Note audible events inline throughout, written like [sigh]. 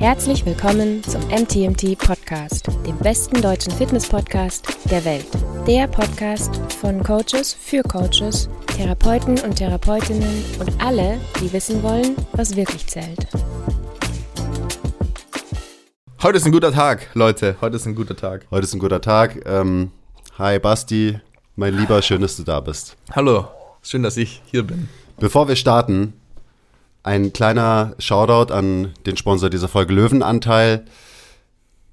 Herzlich willkommen zum MTMT Podcast, dem besten deutschen Fitness-Podcast der Welt. Der Podcast von Coaches für Coaches, Therapeuten und Therapeutinnen und alle, die wissen wollen, was wirklich zählt. Heute ist ein guter Tag, Leute. Heute ist ein guter Tag. Heute ist ein guter Tag. Ähm, hi Basti, mein Lieber, schön, dass du da bist. Hallo, schön, dass ich hier bin. Bevor wir starten, ein kleiner Shoutout an den Sponsor dieser Folge Löwenanteil.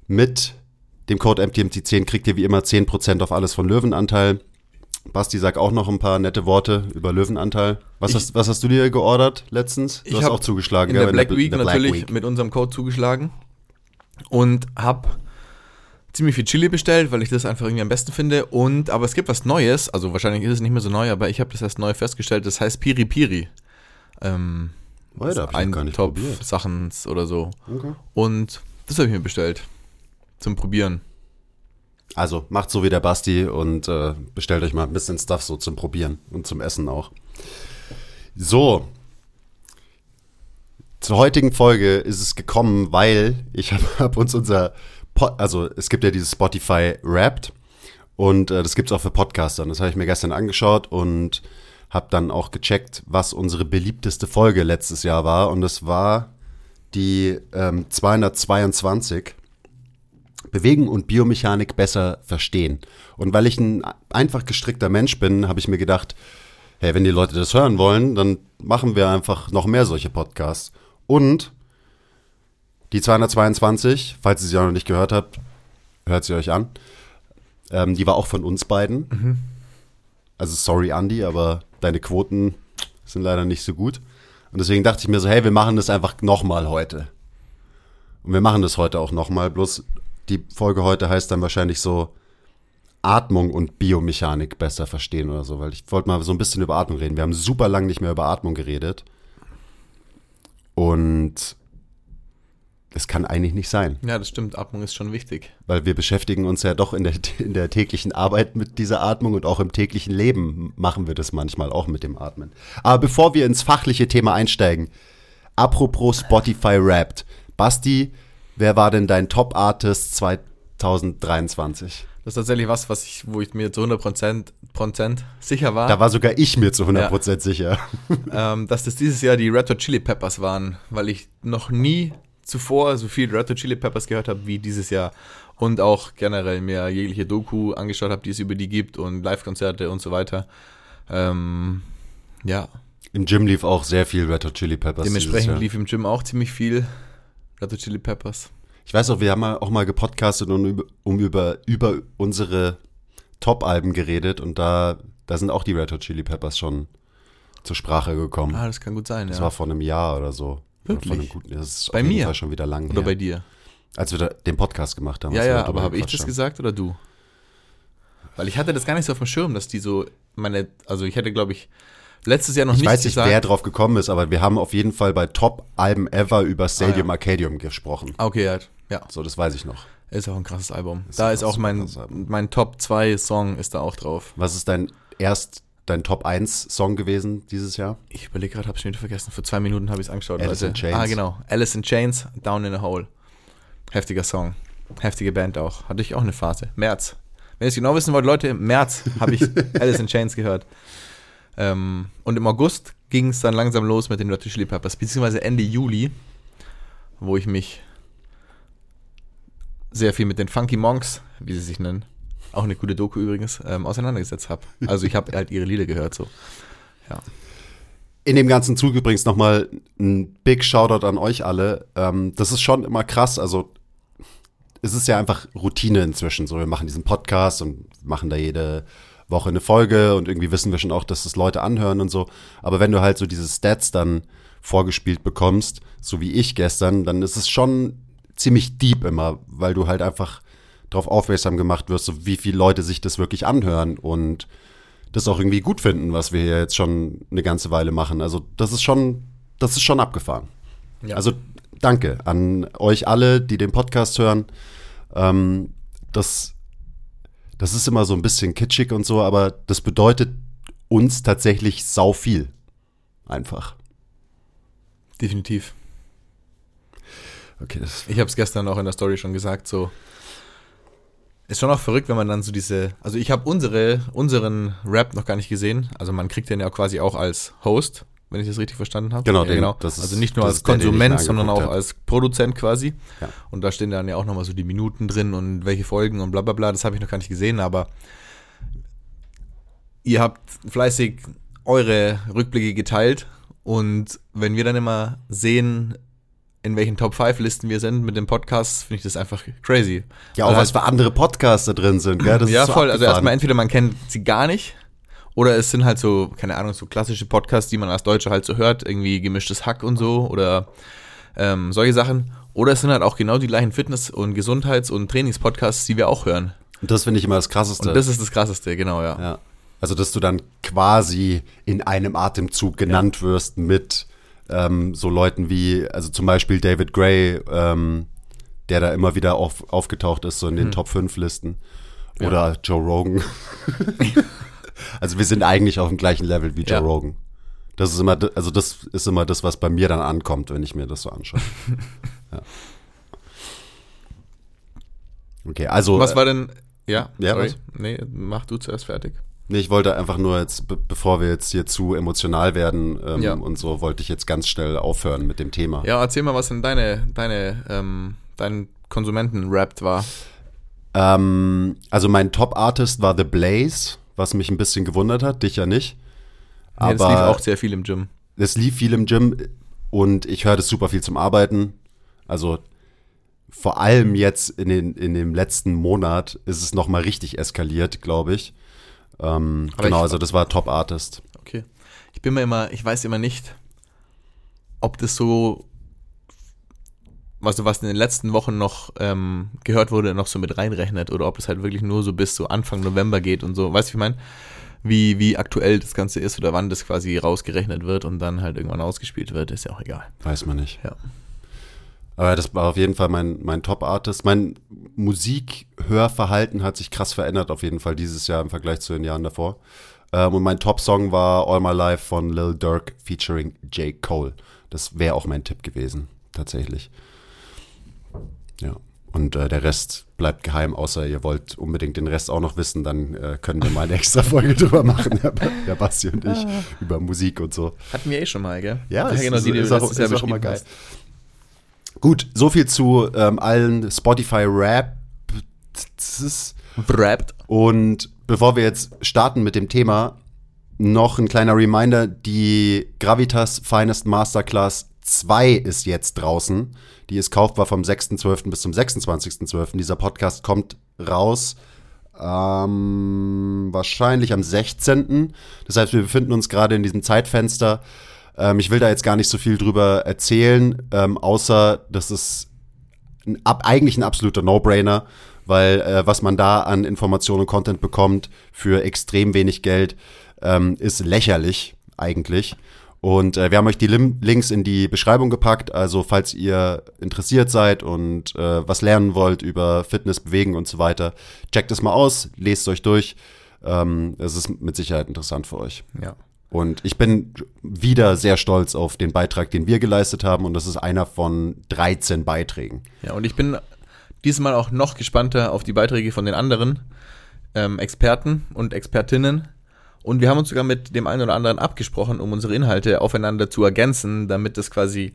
Mit dem Code MTMT10 kriegt ihr wie immer 10% auf alles von Löwenanteil. Basti, sag auch noch ein paar nette Worte über Löwenanteil. Was, Ich- hast, was hast du dir geordert letztens? Du Ich hast hab auch zugeschlagen, In gell? der Black in Week in der natürlich Week. mit unserem Code zugeschlagen und habe ziemlich viel Chili bestellt, weil ich das einfach irgendwie am besten finde. Und aber es gibt was Neues, also wahrscheinlich ist es nicht mehr so neu, aber ich habe das erst neu festgestellt. Das heißt Piri Piri. Ähm, Da hab ich ein gar nicht Top probiert. Sachen oder so. Okay. Und das habe ich mir bestellt zum Probieren. Also macht so wie der Basti und äh, bestellt euch mal ein bisschen Stuff so zum Probieren und zum Essen auch. So. Zur heutigen Folge ist es gekommen, weil ich [laughs] habe hab uns unser, po also es gibt ja dieses Spotify Wrapped und äh, das gibt's auch für Podcaster. Und Das habe ich mir gestern angeschaut und habe dann auch gecheckt, was unsere beliebteste Folge letztes Jahr war. Und das war die ähm, 222. Bewegen und Biomechanik besser verstehen. Und weil ich ein einfach gestrickter Mensch bin, habe ich mir gedacht, hey, wenn die Leute das hören wollen, dann machen wir einfach noch mehr solche Podcasts. Und die 222, falls ihr sie auch noch nicht gehört habt, hört sie euch an. Ähm, die war auch von uns beiden. Also sorry, Andy, aber deine Quoten sind leider nicht so gut. Und deswegen dachte ich mir so, hey, wir machen das einfach nochmal heute. Und wir machen das heute auch nochmal, bloß die Folge heute heißt dann wahrscheinlich so Atmung und Biomechanik besser verstehen oder so, weil ich wollte mal so ein bisschen über Atmung reden. Wir haben super lang nicht mehr über Atmung geredet. Und das kann eigentlich nicht sein, Ja, das stimmt. Atmung ist schon wichtig. weil wir beschäftigen uns ja doch in der, in der täglichen Arbeit mit dieser Atmung und auch im täglichen Leben machen wir das manchmal auch mit dem Atmen. Aber bevor wir ins fachliche Thema einsteigen, apropos Spotify Wrapped. Basti, wer war denn dein Top-Artist 2023? Das ist tatsächlich was, was ich, wo ich mir zu 100 Prozent sicher war. Da war sogar ich mir zu 100% sicher. ähm, dass das dieses Jahr die Red Hot Chili Peppers waren, weil ich noch nie zuvor so viel Red Hot Chili Peppers gehört habe wie dieses Jahr und auch generell mir jegliche Doku angeschaut habe, die es über die gibt und Live-Konzerte und so weiter. Ähm, ja, Im Gym lief auch sehr viel Red Hot Chili Peppers. dementsprechend lief im Gym auch ziemlich viel Red Hot Chili Peppers. Ich weiß auch, wir haben auch mal gepodcastet und über, um über, über unsere Top-Alben geredet und da, da sind auch die Red Hot Chili Peppers schon zur Sprache gekommen. Ah, das kann gut sein, Das ja. war vor einem Jahr oder so. Wirklich? Guten, das ist Bei mir? Fall schon wieder lang Oder her. bei dir? Als wir da den Podcast gemacht haben. Ja, ja, aber habe ich das haben. gesagt oder du? Weil ich hatte das gar nicht so auf dem Schirm, dass die so meine, also ich hätte glaube ich letztes Jahr noch Ich nicht weiß nicht, gesagt. wer drauf gekommen ist, aber wir haben auf jeden Fall bei Top-Alben ever über Stadium Ah, ja. Arcadium gesprochen. Ah, okay, ja, ja. So, das weiß ich noch. Ist auch ein krasses Album. Ist da ist auch mein, mein Top 2 Song ist da auch drauf. Was ist dein erst dein Top 1 Song gewesen dieses Jahr? Ich überlege gerade, habe ich schon wieder vergessen. Vor zwei Minuten habe ich es angeschaut. Alice Leute. in Chains. Ah, genau. Alice in Chains, Down in a Hole. Heftiger Song. Heftige Band auch. Hatte ich auch eine Phase. März. Wenn ihr es genau wissen wollt, Leute, im März habe ich [laughs] Alice in Chains gehört. Ähm, und im August ging es dann langsam los mit den Red Chili Peppers, beziehungsweise Ende Juli, wo ich mich sehr viel mit den Funky Monks, wie sie sich nennen, auch eine gute Doku übrigens, ähm, auseinandergesetzt habe. Also ich habe halt ihre Lieder gehört so. Ja. In dem ganzen Zug übrigens nochmal ein Big Shoutout an euch alle. Ähm, das ist schon immer krass. Also, es ist ja einfach Routine inzwischen. So, wir machen diesen Podcast und machen da jede Woche eine Folge und irgendwie wissen wir schon auch, dass das Leute anhören und so. Aber wenn du halt so diese Stats dann vorgespielt bekommst, so wie ich gestern, dann ist es schon ziemlich deep immer, weil du halt einfach darauf aufmerksam gemacht wirst, so wie viele Leute sich das wirklich anhören und das auch irgendwie gut finden, was wir hier jetzt schon eine ganze Weile machen. Also das ist schon, das ist schon abgefahren. Ja. Also danke an euch alle, die den Podcast hören. Ähm, das, das ist immer so ein bisschen kitschig und so, aber das bedeutet uns tatsächlich sau viel. Einfach. Definitiv. Okay, das Ich habe es gestern auch in der Story schon gesagt, so. Ist schon auch verrückt, wenn man dann so diese. Also ich habe unsere, unseren Rap noch gar nicht gesehen. Also man kriegt den ja quasi auch als Host, wenn ich das richtig verstanden habe. Genau, ja, genau. das ist- also nicht nur als Konsument, sondern auch hab. als Produzent quasi. Ja. Und da stehen dann ja auch nochmal so die Minuten drin und welche Folgen und bla bla bla. Das habe ich noch gar nicht gesehen, aber ihr habt fleißig eure Rückblicke geteilt. Und wenn wir dann immer sehen, in welchen Top 5 Listen wir sind mit dem Podcast, finde ich das einfach crazy. ja, auch Weil was für andere Podcaster drin sind, gell? Das ja, so voll. Also abgefahren. erstmal entweder man kennt sie gar nicht oder es sind halt so, keine Ahnung, so klassische Podcasts, die man als Deutscher halt so hört, irgendwie gemischtes Hack und so oder ähm, solche Sachen. Oder es sind halt auch genau die gleichen Fitness- und Gesundheits- und Trainingspodcasts, die wir auch hören. Und das finde ich immer das Krasseste. Und das ist das Krasseste, genau, ja. ja. Also, dass du dann quasi in einem Atemzug genannt wirst mit ähm, so Leuten wie, also zum Beispiel David Gray, ähm, der da immer wieder auf, aufgetaucht ist, so in den Top 5 Listen. Oder Joe Rogan. [laughs] also wir sind eigentlich auf dem gleichen Level wie Joe Ja. Rogan. Das ist immer, also das ist immer das, was bei mir dann ankommt, wenn ich mir das so anschaue. [laughs] ja. Okay, also Was war denn, ja, Ja, sorry. was? Nee, mach du zuerst fertig. Nee, ich wollte einfach nur jetzt, be bevor wir jetzt hier zu emotional werden ähm, Ja. und so, wollte ich jetzt ganz schnell aufhören mit dem Thema. Ja, erzähl mal, was denn deine, deine, ähm, dein Konsumenten-Rap war. Ähm, also mein Top-Artist war The Blaze, was mich ein bisschen gewundert hat, dich ja nicht. Nee, das Aber lief auch sehr viel im Gym. es lief viel im Gym und ich höre das super viel zum Arbeiten. Also vor allem jetzt in, den, in dem letzten Monat ist es nochmal richtig eskaliert, glaube ich. Ähm, genau, ich- also das war Top-Artist. Okay. Ich bin mir immer, ich weiß immer nicht, ob das so, was, was in den letzten Wochen noch ähm, gehört wurde, noch so mit reinrechnet oder ob es halt wirklich nur so bis so Anfang November geht und so. Weißt du, wie ich meine? Wie, wie aktuell das Ganze ist oder wann das quasi rausgerechnet wird und dann halt irgendwann ausgespielt wird, ist ja auch egal. Weiß man nicht. Ja. Aber das war auf jeden Fall mein, mein Top-Artist. Mein Musikhörverhalten hat sich krass verändert, auf jeden Fall dieses Jahr im Vergleich zu den Jahren davor. Ähm, und mein Top-Song war All My Life von Lil Durk featuring J. Cole. Das wäre auch mein Tipp gewesen, tatsächlich. Ja. Und äh, der Rest bleibt geheim, außer ihr wollt unbedingt den Rest auch noch wissen, dann äh, können wir mal eine extra Folge [laughs] drüber machen, Herr, Ba- Herr Basti und ich, über Musik und so. Hatten wir eh schon mal, gell? Ja, es genau, ist, die, die ist, auch, ist auch immer beschrieben geil. hast. Gut, so viel zu ähm, allen Spotify Rap. Wrapped. Und bevor wir jetzt starten mit dem Thema, noch ein kleiner Reminder: Die Gravitas Finest Masterclass 2 ist jetzt draußen. Die ist kaufbar vom 6.12. bis zum 26.12. Dieser Podcast kommt raus ähm, wahrscheinlich am 16. Das heißt, wir befinden uns gerade in diesem Zeitfenster. Ähm, ich will da jetzt gar nicht so viel drüber erzählen, ähm, außer dass es ein, ab, eigentlich ein absoluter No-Brainer, weil äh, was man da an Informationen und Content bekommt für extrem wenig Geld, ähm, ist lächerlich eigentlich. Und äh, wir haben euch die Lim Links in die Beschreibung gepackt. Also falls ihr interessiert seid und äh, was lernen wollt über Fitness, Bewegen und so weiter, checkt es mal aus, lest euch durch. Ähm, es ist mit Sicherheit interessant für euch. Ja. Und ich bin wieder sehr stolz auf den Beitrag, den wir geleistet haben. Und das ist einer von 13 Beiträgen. Ja, und ich bin diesmal auch noch gespannter auf die Beiträge von den anderen ähm, Experten und Expertinnen. Und wir haben uns sogar mit dem einen oder anderen abgesprochen, um unsere Inhalte aufeinander zu ergänzen, damit das quasi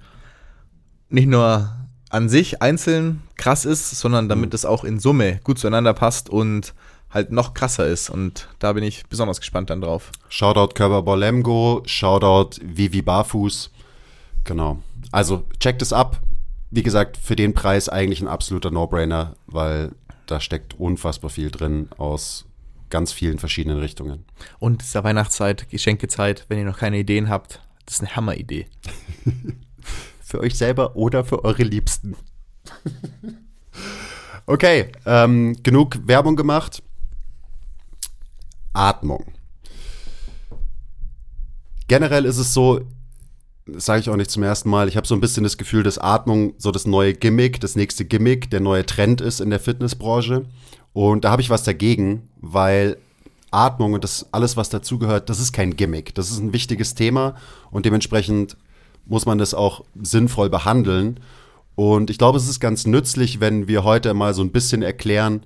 nicht nur an sich einzeln krass ist, sondern damit es auch in Summe gut zueinander passt und halt noch krasser ist. Und da bin ich besonders gespannt dann drauf. Shoutout Körper Bolemgo, Shoutout Vivi Barfuß. Genau. Also checkt es ab. Wie gesagt, für den Preis eigentlich ein absoluter No-Brainer, weil da steckt unfassbar viel drin aus ganz vielen verschiedenen Richtungen. Und es ist ja Weihnachtszeit, Geschenkezeit. Wenn ihr noch keine Ideen habt, das ist eine Hammeridee. [laughs] Für euch selber oder für eure Liebsten. [laughs] okay, ähm, genug Werbung gemacht. Atmung. Generell ist es so, das sage ich auch nicht zum ersten Mal, ich habe so ein bisschen das Gefühl, dass Atmung so das neue Gimmick, das nächste Gimmick, der neue Trend ist in der Fitnessbranche. Und da habe ich was dagegen, weil Atmung und das alles, was dazugehört, das ist kein Gimmick. Das ist ein wichtiges Thema und dementsprechend muss man das auch sinnvoll behandeln. Und ich glaube, es ist ganz nützlich, wenn wir heute mal so ein bisschen erklären,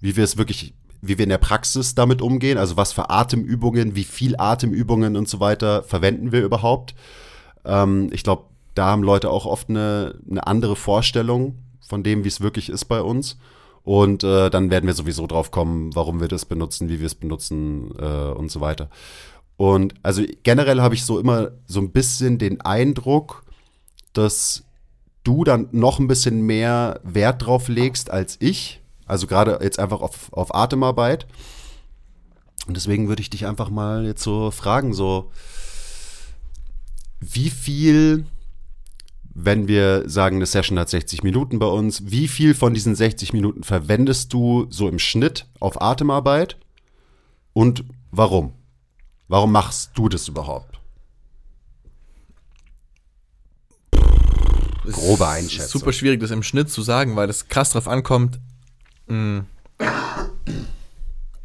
wie wir es wirklich, wie wir in der Praxis damit umgehen. Also was für Atemübungen, wie viel Atemübungen und so weiter verwenden wir überhaupt. Ähm, ich glaube, da haben Leute auch oft eine, eine andere Vorstellung von dem, wie es wirklich ist bei uns. Und äh, dann werden wir sowieso drauf kommen, warum wir das benutzen, wie wir es benutzen äh, und so weiter. Und also generell habe ich so immer so ein bisschen den Eindruck, dass du dann noch ein bisschen mehr Wert drauf legst als ich. Also gerade jetzt einfach auf, auf Atemarbeit. Und deswegen würde ich dich einfach mal jetzt so fragen, so wie viel, wenn wir sagen, eine Session hat 60 Minuten bei uns, wie viel von diesen 60 Minuten verwendest du so im Schnitt auf Atemarbeit und warum? Warum machst du das überhaupt? Grobe Einschätzung. Super schwierig, das im Schnitt zu sagen, weil das krass drauf ankommt, mh,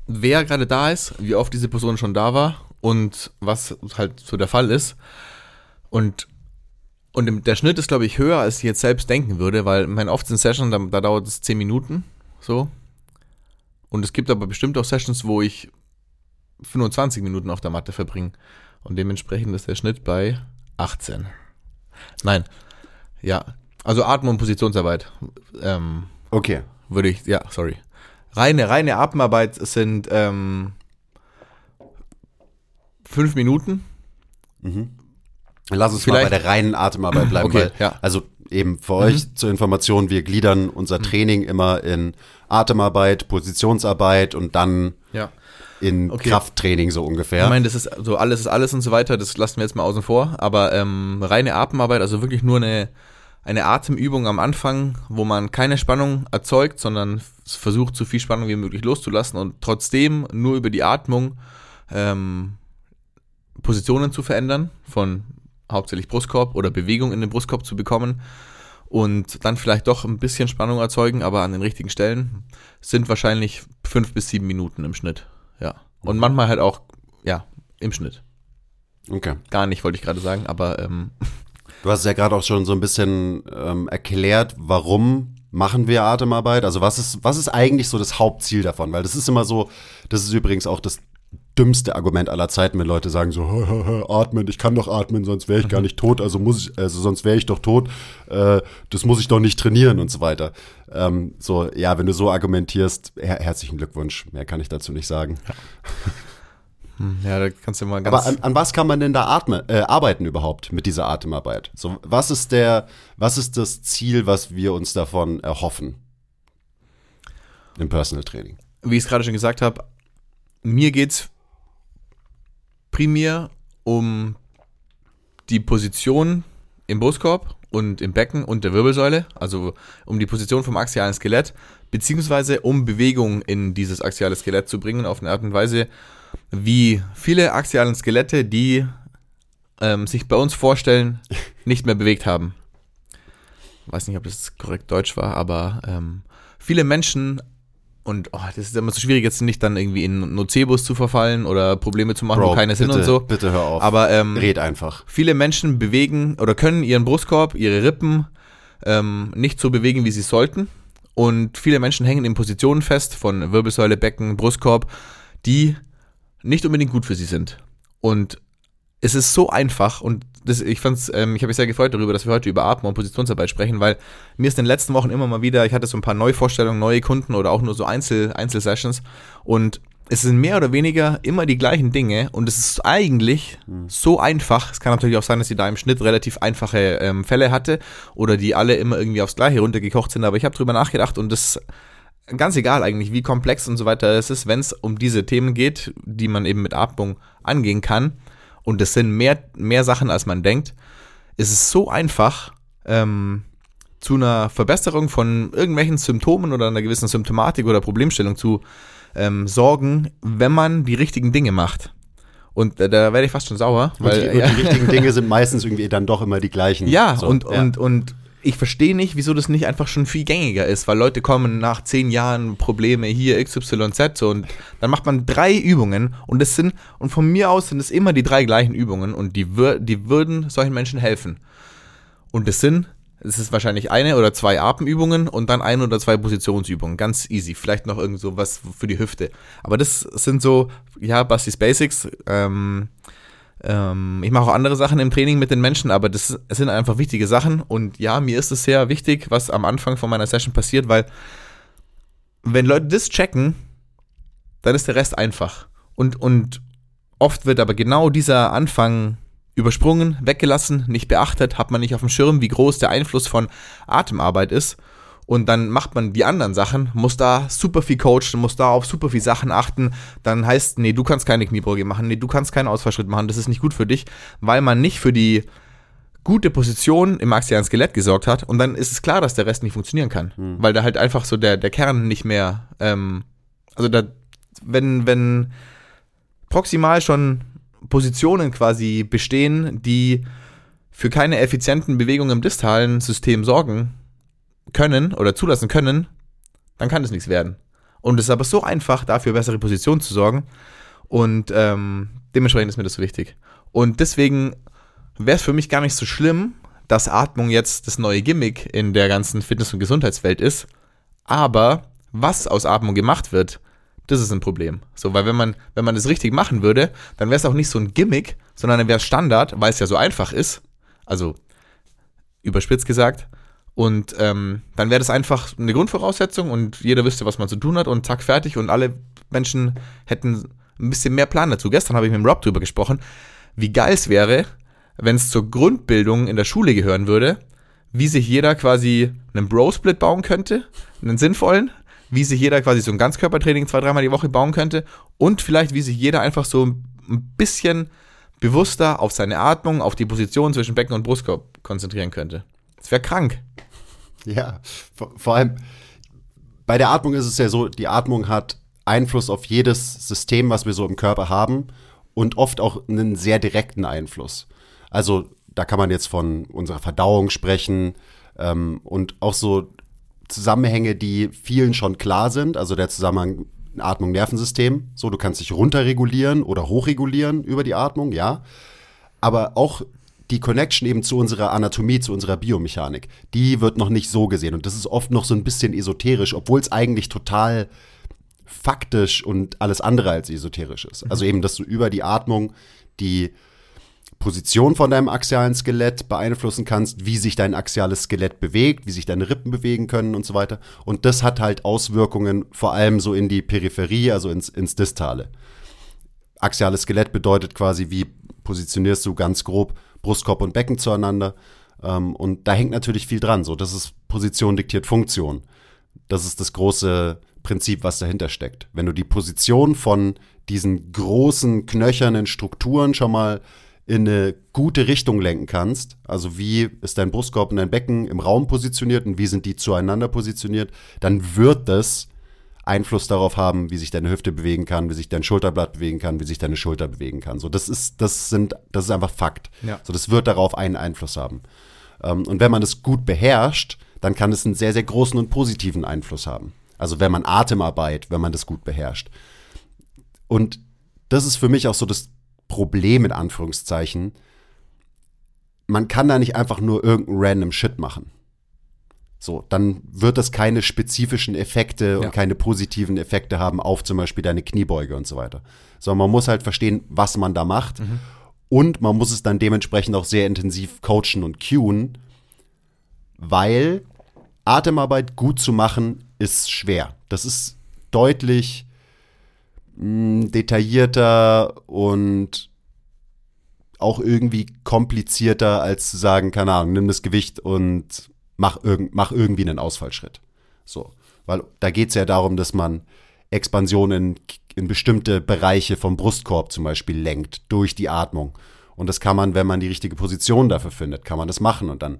wer gerade da ist, wie oft diese Person schon da war und was halt so der Fall ist. Und, und der Schnitt ist, glaube ich, höher, als ich jetzt selbst denken würde, weil mein oft sind Sessions, da, da dauert es 10 Minuten, so. Und es gibt aber bestimmt auch Sessions, wo ich 25 Minuten auf der Matte verbringe. Und dementsprechend ist der Schnitt bei 18. Nein, ja, also Atmen- und Positionsarbeit. Ähm, Okay. Würde ich, ja, sorry. Reine, reine Atemarbeit sind ähm, fünf Minuten. Lass uns Vielleicht- mal bei der reinen Atemarbeit bleiben. Okay, weil, ja. Mhm. Also eben für euch zur Information, wir gliedern unser Training immer in Atemarbeit, Positionsarbeit und dann Ja. in Okay. Krafttraining so ungefähr. Ich meine, das ist so alles ist alles und so weiter, das lassen wir jetzt mal außen vor. Aber ähm, reine Atemarbeit, also wirklich nur eine, eine Atemübung am Anfang, wo man keine Spannung erzeugt, sondern versucht, so viel Spannung wie möglich loszulassen und trotzdem nur über die Atmung ähm, Positionen zu verändern, von hauptsächlich Brustkorb oder Bewegung in den Brustkorb zu bekommen und dann vielleicht doch ein bisschen Spannung erzeugen, aber an den richtigen Stellen sind wahrscheinlich fünf bis sieben Minuten im Schnitt. Ja. Und manchmal halt auch, ja, im Schnitt. okay. Gar nicht, wollte ich gerade sagen, aber ähm, [laughs] Du hast ja gerade auch schon so ein bisschen ähm, erklärt, warum machen wir Atemarbeit? Also was ist, was ist eigentlich so das Hauptziel davon? Weil das ist immer so, das ist übrigens auch das dümmste Argument aller Zeiten, wenn Leute sagen so, "Hä, hä, hä, atmen, ich kann doch atmen, sonst wäre ich gar nicht tot, also muss ich, also sonst wäre ich doch tot, äh, das muss ich doch nicht trainieren und so weiter. Ähm, so, ja, wenn du so argumentierst, her herzlichen Glückwunsch, mehr kann ich dazu nicht sagen. ja, [laughs] da kannst du mal ganz. Aber an, an was kann man denn da atmen, äh, arbeiten überhaupt mit dieser Atemarbeit? So, was ist der, was ist das Ziel, was wir uns davon erhoffen im Personal Training? wie ich es gerade schon gesagt habe, mir geht's primär um die Position im Brustkorb und im Becken und der Wirbelsäule, also um die Position vom axialen Skelett, beziehungsweise um Bewegung in dieses axiale Skelett zu bringen, auf eine Art und Weise, wie viele axialen Skelette, die ähm, sich bei uns vorstellen, [laughs] nicht mehr bewegt haben. Weiß nicht, ob das korrekt Deutsch war, aber ähm, viele Menschen und oh, das ist immer so schwierig, jetzt nicht dann irgendwie in Nocebus zu verfallen oder Probleme zu machen, wo keine sind bitte, und so. Bitte hör auf. Aber ähm, Red einfach. viele Menschen bewegen oder können ihren Brustkorb, ihre Rippen ähm, nicht so bewegen, wie sie sollten. Und viele Menschen hängen in Positionen fest von Wirbelsäule, Becken, Brustkorb, die nicht unbedingt gut für sie sind. Und es ist so einfach und das, ich fand's, ähm, ich habe mich sehr gefreut darüber, dass wir heute über Atmen und Positionsarbeit sprechen, weil mir ist in den letzten Wochen immer mal wieder, ich hatte so ein paar Neuvorstellungen, neue Kunden oder auch nur so Einzel, Einzelsessions und es sind mehr oder weniger immer die gleichen Dinge und es ist eigentlich so einfach. Es kann natürlich auch sein, dass sie da im Schnitt relativ einfache ähm, Fälle hatte oder die alle immer irgendwie aufs Gleiche runtergekocht sind, aber ich habe drüber nachgedacht und das ganz egal eigentlich, wie komplex und so weiter es ist, wenn es um diese Themen geht, die man eben mit Atmung angehen kann. Und es sind mehr, mehr Sachen, als man denkt. Es ist so einfach, ähm, zu einer Verbesserung von irgendwelchen Symptomen oder einer gewissen Symptomatik oder Problemstellung zu ähm, sorgen, wenn man die richtigen Dinge macht. Und äh, da werde ich fast schon sauer, weil und die, ja, und die richtigen Dinge [laughs] sind meistens irgendwie dann doch immer die gleichen. ja, So, und, ja. und, und ich verstehe nicht, wieso das nicht einfach schon viel gängiger ist, weil Leute kommen nach zehn Jahren Probleme hier XYZ so und dann macht man drei Übungen und das sind, und von mir aus sind es immer die drei gleichen Übungen und die, wür die würden solchen Menschen helfen. Und das sind es ist wahrscheinlich eine oder zwei Atemübungen und dann ein oder zwei Positionsübungen. Ganz easy. Vielleicht noch irgend so was für die Hüfte. Aber das sind so, ja, Bastis Basics. Ähm, ähm, ich mache auch andere Sachen im Training mit den Menschen, aber das sind einfach wichtige Sachen. Und ja, mir ist es sehr wichtig, was am Anfang von meiner Session passiert, weil wenn Leute das checken, dann ist der Rest einfach. Und, und oft wird aber genau dieser Anfang übersprungen, weggelassen, nicht beachtet, hat man nicht auf dem Schirm, wie groß der Einfluss von Atemarbeit ist. Und dann macht man die anderen Sachen, muss da super viel coachen, muss da auf super viel Sachen achten. Dann heißt, nee, du kannst keine Kniebeuge machen, nee, du kannst keinen Ausfallschritt machen, das ist nicht gut für dich, weil man nicht für die gute Position im axialen Skelett gesorgt hat. Und dann ist es klar, dass der Rest nicht funktionieren kann, hm. weil da halt einfach so der, der Kern nicht mehr, ähm, also da, wenn, wenn proximal schon Positionen quasi bestehen, die für keine effizienten Bewegungen im distalen System sorgen können oder zulassen können, dann kann es nichts werden. Und es ist aber so einfach, dafür bessere Positionen zu sorgen. Und ähm, dementsprechend ist mir das so wichtig. Und deswegen wäre es für mich gar nicht so schlimm, dass Atmung jetzt das neue Gimmick in der ganzen Fitness- und Gesundheitswelt ist. Aber was aus Atmung gemacht wird, das ist ein Problem. So, weil wenn man, wenn man das richtig machen würde, dann wäre es auch nicht so ein Gimmick, sondern dann wäre es Standard, weil es ja so einfach ist. Also überspitzt gesagt. Und ähm, dann wäre das einfach eine Grundvoraussetzung und jeder wüsste, was man zu tun hat und zack, fertig und alle Menschen hätten ein bisschen mehr Plan dazu. Gestern habe ich mit dem Rob drüber gesprochen, wie geil es wäre, wenn es zur Grundbildung in der Schule gehören würde, wie sich jeder quasi einen Bro-Split bauen könnte, einen sinnvollen, wie sich jeder quasi so ein Ganzkörpertraining zwei, dreimal die Woche bauen könnte und vielleicht wie sich jeder einfach so ein bisschen bewusster auf seine Atmung, auf die Position zwischen Becken und Brustkorb konzentrieren könnte. Das wäre krank. Ja, vor, vor allem bei der Atmung ist es ja so, die Atmung hat Einfluss auf jedes System, was wir so im Körper haben und oft auch einen sehr direkten Einfluss. Also da kann man jetzt von unserer Verdauung sprechen ähm, und auch so Zusammenhänge, die vielen schon klar sind. Also der Zusammenhang Atmung, Nervensystem. So, du kannst dich runterregulieren oder hochregulieren über die Atmung, ja. Aber auch die Connection eben zu unserer Anatomie, zu unserer Biomechanik, die wird noch nicht so gesehen. Und das ist oft noch so ein bisschen esoterisch, obwohl es eigentlich total faktisch und alles andere als esoterisch ist. Also eben, dass du über die Atmung die Position von deinem axialen Skelett beeinflussen kannst, wie sich dein axiales Skelett bewegt, wie sich deine Rippen bewegen können und so weiter. Und das hat halt Auswirkungen vor allem so in die Peripherie, also ins, ins Distale. Axiales Skelett bedeutet quasi, wie positionierst du ganz grob Brustkorb und Becken zueinander. Ähm, und da hängt natürlich viel dran. So, das ist Position diktiert Funktion. Das ist das große Prinzip, was dahinter steckt. Wenn du die Position von diesen großen knöchernen Strukturen schon mal in eine gute Richtung lenken kannst. Also wie ist dein Brustkorb und dein Becken im Raum positioniert und wie sind die zueinander positioniert, dann wird das Einfluss darauf haben, wie sich deine Hüfte bewegen kann, wie sich dein Schulterblatt bewegen kann, wie sich deine Schulter bewegen kann. So, das ist, das sind, das ist einfach Fakt. Ja. So, das wird darauf einen Einfluss haben. Ähm, und wenn man das gut beherrscht, dann kann es einen sehr, sehr großen und positiven Einfluss haben. Also wenn man Atemarbeit, wenn man das gut beherrscht. Und das ist für mich auch so das Problem in Anführungszeichen. Man kann da nicht einfach nur irgendeinen random Shit machen. So, dann wird das keine spezifischen Effekte ja. und keine positiven Effekte haben auf zum Beispiel deine Kniebeuge und so weiter. Sondern man muss halt verstehen, was man da macht. Mhm. Und man muss es dann dementsprechend auch sehr intensiv coachen und cueen, weil Atemarbeit gut zu machen ist schwer. Das ist deutlich mh, detaillierter und auch irgendwie komplizierter, als zu sagen, keine Ahnung, nimm das Gewicht und mach, irg mach irgendwie einen Ausfallschritt. So. Weil da geht es ja darum, dass man Expansionen in bestimmte Bereiche vom Brustkorb zum Beispiel lenkt, durch die Atmung. Und das kann man, wenn man die richtige Position dafür findet, kann man das machen. Und dann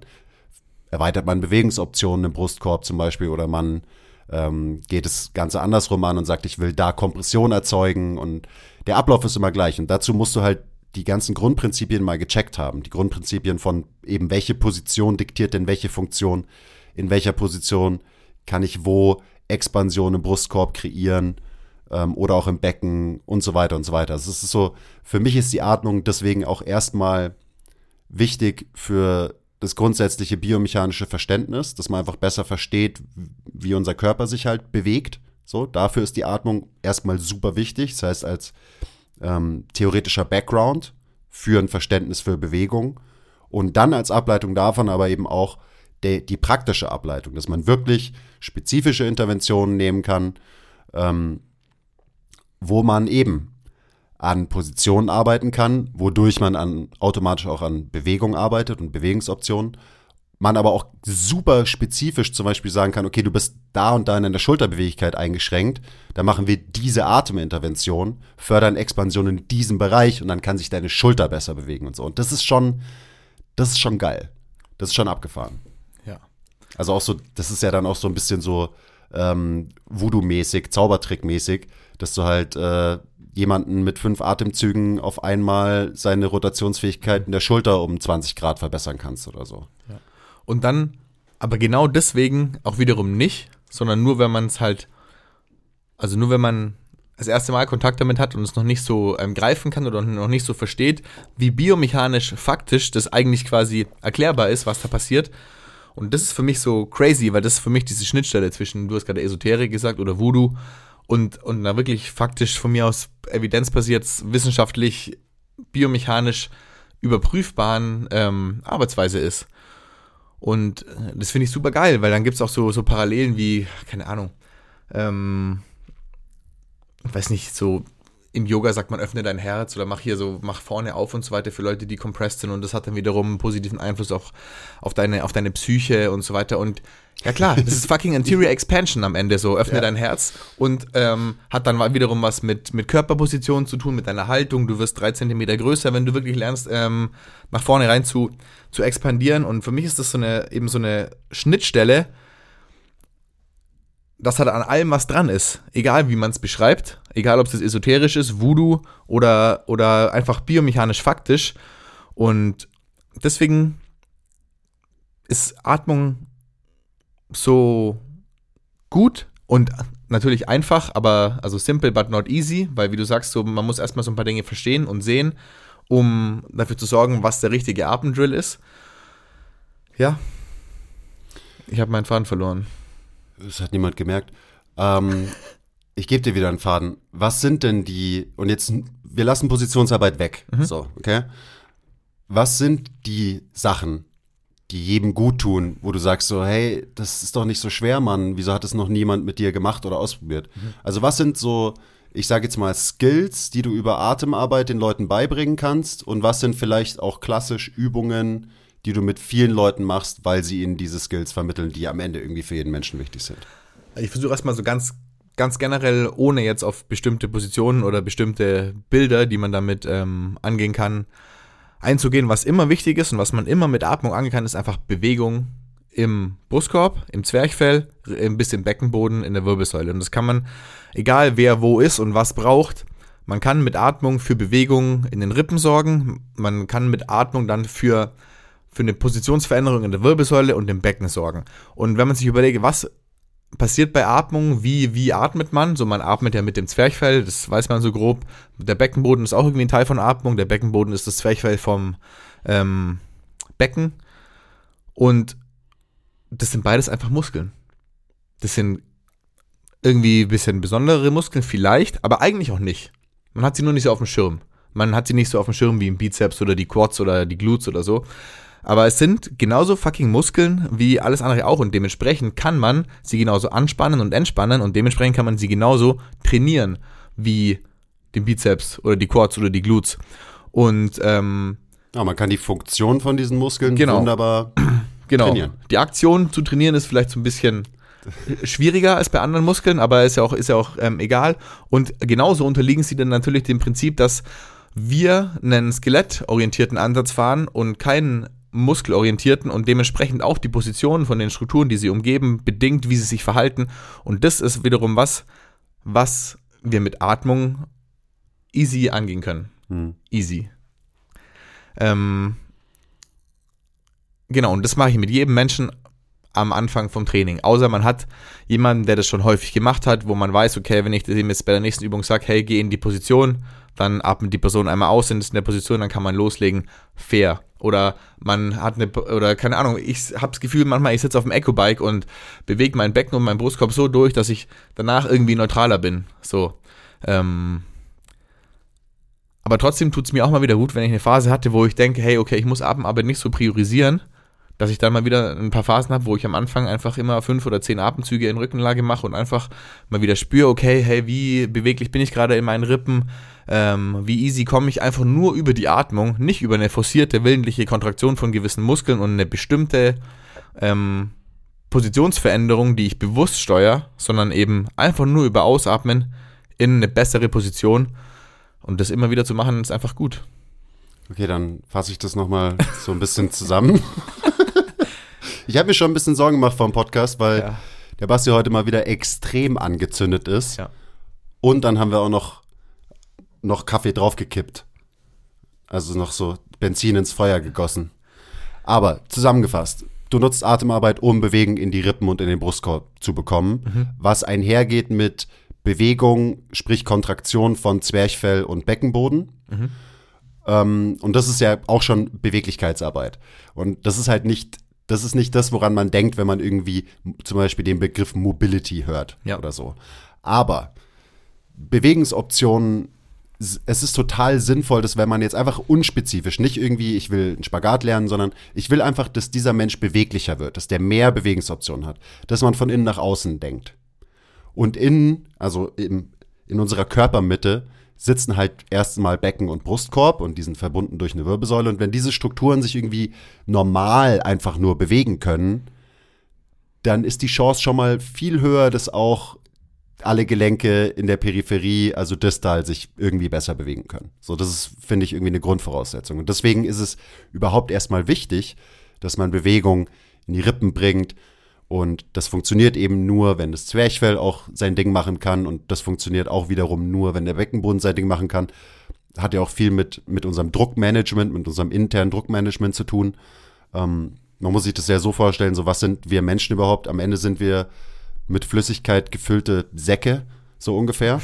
erweitert man Bewegungsoptionen im Brustkorb zum Beispiel oder man ähm, geht das Ganze andersrum an und sagt, ich will da Kompression erzeugen und der Ablauf ist immer gleich. Und dazu musst du halt die ganzen Grundprinzipien mal gecheckt haben. Die Grundprinzipien von eben, welche Position diktiert denn welche Funktion, in welcher Position kann ich wo Expansion im Brustkorb kreieren ähm, oder auch im Becken und so weiter und so weiter. Also es ist so, für mich ist die Atmung deswegen auch erstmal wichtig für das grundsätzliche biomechanische Verständnis, dass man einfach besser versteht, wie unser Körper sich halt bewegt. So, dafür ist die Atmung erstmal super wichtig. Das heißt, als ähm, theoretischer Background für ein Verständnis für Bewegung und dann als Ableitung davon aber eben auch de, die praktische Ableitung, dass man wirklich spezifische Interventionen nehmen kann, ähm, wo man eben an Positionen arbeiten kann, wodurch man an, automatisch auch an Bewegung arbeitet und Bewegungsoptionen. Man aber auch super spezifisch zum Beispiel sagen kann, okay, du bist da und da in der Schulterbeweglichkeit eingeschränkt, dann machen wir diese Atemintervention, fördern Expansion in diesem Bereich und dann kann sich deine Schulter besser bewegen und so. Und das ist schon, das ist schon geil. Das ist schon abgefahren. Ja. Also auch so, das ist ja dann auch so ein bisschen so ähm, Voodoo-mäßig, Zaubertrick-mäßig, dass du halt äh, jemanden mit fünf Atemzügen auf einmal seine Rotationsfähigkeit in der Schulter um 20 Grad verbessern kannst oder so. Ja. Und dann, aber genau deswegen auch wiederum nicht, sondern nur, wenn man es halt, also nur wenn man das erste Mal Kontakt damit hat und es noch nicht so ähm, greifen kann oder noch nicht so versteht, wie biomechanisch faktisch das eigentlich quasi erklärbar ist, was da passiert. Und das ist für mich so crazy, weil das ist für mich diese Schnittstelle zwischen, du hast gerade Esoterik gesagt oder Voodoo und, und da wirklich faktisch von mir aus evidenzbasiert, wissenschaftlich, biomechanisch überprüfbaren ähm, Arbeitsweise ist. Und äh, das finde ich super geil, weil dann gibt es auch so, so Parallelen wie, keine Ahnung, ähm, weiß nicht, so im Yoga sagt man, öffne dein Herz oder mach hier so, mach vorne auf und so weiter für Leute, die compressed sind. Und das hat dann wiederum einen positiven Einfluss auch auf deine, auf deine Psyche und so weiter. Und ja klar, das ist fucking Anterior Expansion am Ende so, öffne ja. dein Herz und ähm, hat dann wiederum was mit, mit Körperposition zu tun, mit deiner Haltung, du wirst drei Zentimeter größer, wenn du wirklich lernst, ähm, nach vorne rein zu, zu expandieren und für mich ist das so eine, eben so eine Schnittstelle, dass halt an allem was dran ist. Egal wie man es beschreibt, egal ob es esoterisch ist, Voodoo oder, oder einfach biomechanisch faktisch. Und deswegen ist Atmung so gut und natürlich einfach, aber also simple but not easy, weil wie du sagst, so man muss erstmal so ein paar Dinge verstehen und sehen, um dafür zu sorgen, was der richtige Atemdrill ist. Ja. Ich habe meinen Faden verloren. Das hat niemand gemerkt. Ähm, [laughs] ich gebe dir wieder einen Faden. Was sind denn die, und jetzt, wir lassen Positionsarbeit weg. Mhm. So, okay? Was sind die Sachen, die jedem gut tun, wo du sagst so, hey, das ist doch nicht so schwer, Mann. Wieso hat es noch niemand mit dir gemacht oder ausprobiert? Mhm. Also was sind so, ich sage jetzt mal, Skills, die du über Atemarbeit den Leuten beibringen kannst? Und was sind vielleicht auch klassisch Übungen, die du mit vielen Leuten machst, weil sie ihnen diese Skills vermitteln, die am Ende irgendwie für jeden Menschen wichtig sind? Ich versuche erstmal so ganz, ganz generell, ohne jetzt auf bestimmte Positionen oder bestimmte Bilder, die man damit ähm, angehen kann, einzugehen. Was immer wichtig ist und was man immer mit Atmung angehen kann, ist einfach Bewegung im Brustkorb, im Zwerchfell, ein bisschen Beckenboden, in der Wirbelsäule. Und das kann man, egal wer wo ist und was braucht, man kann mit Atmung für Bewegung in den Rippen sorgen. Man kann mit Atmung dann für für eine Positionsveränderung in der Wirbelsäule und im Becken sorgen. Und wenn man sich überlegt, was passiert bei Atmung, wie, wie atmet man? So, man atmet ja mit dem Zwerchfell, das weiß man so grob. Der Beckenboden ist auch irgendwie ein Teil von Atmung. Der Beckenboden ist das Zwerchfell vom ähm, Becken. Und das sind beides einfach Muskeln. Das sind irgendwie ein bisschen besondere Muskeln, vielleicht, aber eigentlich auch nicht. Man hat sie nur nicht so auf dem Schirm. Man hat sie nicht so auf dem Schirm wie im Bizeps oder die Quads oder die Glutes oder so. Aber es sind genauso fucking Muskeln wie alles andere auch und dementsprechend kann man sie genauso anspannen und entspannen und dementsprechend kann man sie genauso trainieren wie den Bizeps oder die Quads oder die Glutes. Und ähm, ja, man kann die Funktion von diesen Muskeln genau. wunderbar [clears throat] genau. trainieren. Die Aktion zu trainieren ist vielleicht so ein bisschen schwieriger als bei anderen Muskeln, aber ist ja auch, ist ja auch ähm, egal. Und genauso unterliegen sie dann natürlich dem Prinzip, dass wir einen skelettorientierten Ansatz fahren und keinen muskelorientierten und dementsprechend auch die Positionen von den Strukturen, die sie umgeben, bedingt, wie sie sich verhalten. Und das ist wiederum was, was wir mit Atmung easy angehen können. Hm. Easy. Ähm, genau, und das mache ich mit jedem Menschen am Anfang vom Training. Außer man hat jemanden, der das schon häufig gemacht hat, wo man weiß, okay, wenn ich dem jetzt bei der nächsten Übung sage, hey, geh in die Position, dann atmet die Person einmal aus, ist in der Position, dann kann man loslegen. Fair. Oder man hat eine, oder keine Ahnung, ich habe das Gefühl, manchmal ich sitze auf dem Eco-Bike und bewege mein Becken und meinen Brustkorb so durch, dass ich danach irgendwie neutraler bin. So. Ähm, aber trotzdem tut es mir auch mal wieder gut, wenn ich eine Phase hatte, wo ich denke, hey, okay, ich muss Atemarbeit nicht so priorisieren, dass ich dann mal wieder ein paar Phasen habe, wo ich am Anfang einfach immer fünf oder zehn Atemzüge in Rückenlage mache und einfach mal wieder spüre, okay, hey, wie beweglich bin ich gerade in meinen Rippen, ähm, wie easy komme ich einfach nur über die Atmung, nicht über eine forcierte, willentliche Kontraktion von gewissen Muskeln und eine bestimmte ähm, Positionsveränderung, die ich bewusst steuere, sondern eben einfach nur über Ausatmen in eine bessere Position und das immer wieder zu machen, ist einfach gut. Okay, dann fasse ich das nochmal so ein bisschen zusammen. [laughs] ich habe mir schon ein bisschen Sorgen gemacht vor dem Podcast, weil ja. der Basti heute mal wieder extrem angezündet ist. Ja. Und dann haben wir auch noch, noch Kaffee draufgekippt. Also noch so Benzin ins Feuer gegossen. Aber zusammengefasst, du nutzt Atemarbeit, um Bewegung in die Rippen und in den Brustkorb zu bekommen, mhm. was einhergeht mit Bewegung, sprich Kontraktion von Zwerchfell und Beckenboden. Mhm. Ähm, und das ist ja auch schon Beweglichkeitsarbeit. Und das ist halt nicht, das ist nicht das, woran man denkt, wenn man irgendwie zum Beispiel den Begriff Mobility hört ja. oder so. Aber Bewegungsoptionen es ist total sinnvoll, dass wenn man jetzt einfach unspezifisch, nicht irgendwie, ich will einen Spagat lernen, sondern ich will einfach, dass dieser Mensch beweglicher wird, dass der mehr Bewegungsoptionen hat, dass man von innen nach außen denkt. Und innen, also im, in unserer Körpermitte, sitzen halt erstmal Becken und Brustkorb und die sind verbunden durch eine Wirbelsäule. Und wenn diese Strukturen sich irgendwie normal einfach nur bewegen können, dann ist die Chance schon mal viel höher, dass auch alle Gelenke in der Peripherie, also distal, sich irgendwie besser bewegen können. So, das ist, finde ich, irgendwie eine Grundvoraussetzung. Und deswegen ist es überhaupt erstmal wichtig, dass man Bewegung in die Rippen bringt, und das funktioniert eben nur, wenn das Zwerchfell auch sein Ding machen kann. Und das funktioniert auch wiederum nur, wenn der Beckenboden sein Ding machen kann. Hat ja auch viel mit, mit unserem Druckmanagement, mit unserem internen Druckmanagement zu tun. Ähm, man muss sich das ja so vorstellen, so was sind wir Menschen überhaupt? Am Ende sind wir mit Flüssigkeit gefüllte Säcke, so ungefähr.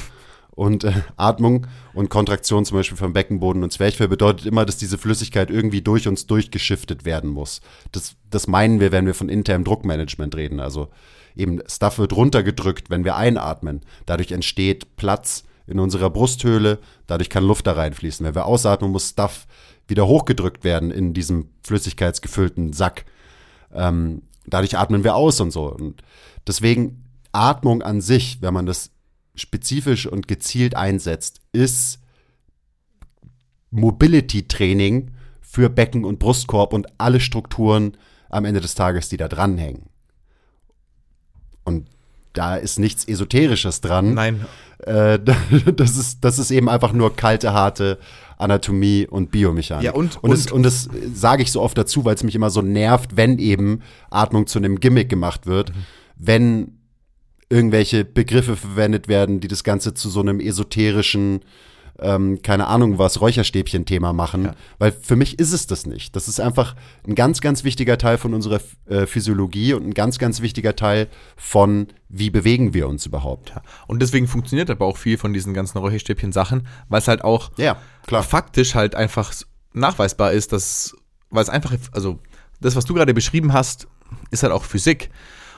Und äh, Atmung und Kontraktion zum Beispiel vom Beckenboden und Zwerchfell bedeutet immer, dass diese Flüssigkeit irgendwie durch uns durchgeschiftet werden muss. Das, das meinen wir, wenn wir von internem Druckmanagement reden. Also eben Stuff wird runtergedrückt, wenn wir einatmen. Dadurch entsteht Platz in unserer Brusthöhle, dadurch kann Luft da reinfließen. Wenn wir ausatmen, muss Stuff wieder hochgedrückt werden in diesem flüssigkeitsgefüllten Sack. Ähm, dadurch atmen wir aus und so. Und deswegen Atmung an sich, wenn man das spezifisch und gezielt einsetzt, ist Mobility-Training für Becken und Brustkorb und alle Strukturen am Ende des Tages, die da dranhängen. Und da ist nichts Esoterisches dran. Nein. Äh, [laughs] das, ist, das ist eben einfach nur kalte, harte Anatomie und Biomechanik. Ja, und, und, und, das, und das sage ich so oft dazu, weil es mich immer so nervt, wenn eben Atmung zu einem Gimmick gemacht wird. Mhm. Wenn irgendwelche Begriffe verwendet werden, die das Ganze zu so einem esoterischen, ähm, keine Ahnung was, Räucherstäbchen-Thema machen. Ja. Weil für mich ist es das nicht. Das ist einfach ein ganz, ganz wichtiger Teil von unserer äh, Physiologie und ein ganz, ganz wichtiger Teil von, wie bewegen wir uns überhaupt. Ja. Und deswegen funktioniert aber auch viel von diesen ganzen Räucherstäbchen-Sachen, weil es halt auch ja, faktisch halt einfach nachweisbar ist, dass, weil es einfach, also das, was du gerade beschrieben hast, ist halt auch Physik.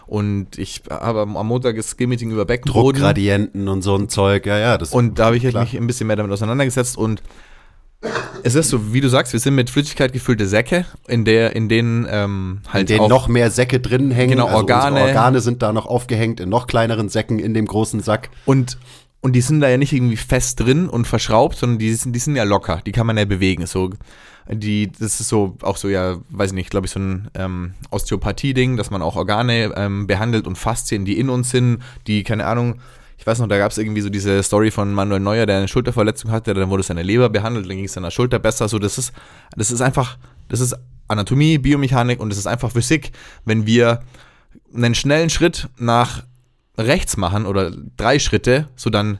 Und ich habe am Montag das Skill-Meeting über Beckenboden. Druckgradienten und so ein Zeug, ja, ja. Das und da habe ich halt mich ein bisschen mehr damit auseinandergesetzt und es ist so, wie du sagst, wir sind mit Flüssigkeit gefüllte Säcke, in der, in denen ähm, halt in denen noch mehr Säcke drin hängen. Genau, also Organe. Organe sind da noch aufgehängt in noch kleineren Säcken in dem großen Sack. Und und die sind da ja nicht irgendwie fest drin und verschraubt, sondern die sind, die sind ja locker. Die kann man ja bewegen. So die, das ist so auch so, ja, weiß ich nicht, glaube ich, so ein ähm, Osteopathie-Ding, dass man auch Organe ähm, behandelt und Faszien, die in uns sind, die, keine Ahnung, ich weiß noch, da gab es irgendwie so diese Story von Manuel Neuer, der eine Schulterverletzung hatte, dann wurde seine Leber behandelt, dann ging es seiner Schulter besser. So, das ist, das ist einfach, das ist Anatomie, Biomechanik und das ist einfach Physik. Wenn wir einen schnellen Schritt nach rechts machen oder drei Schritte, so dann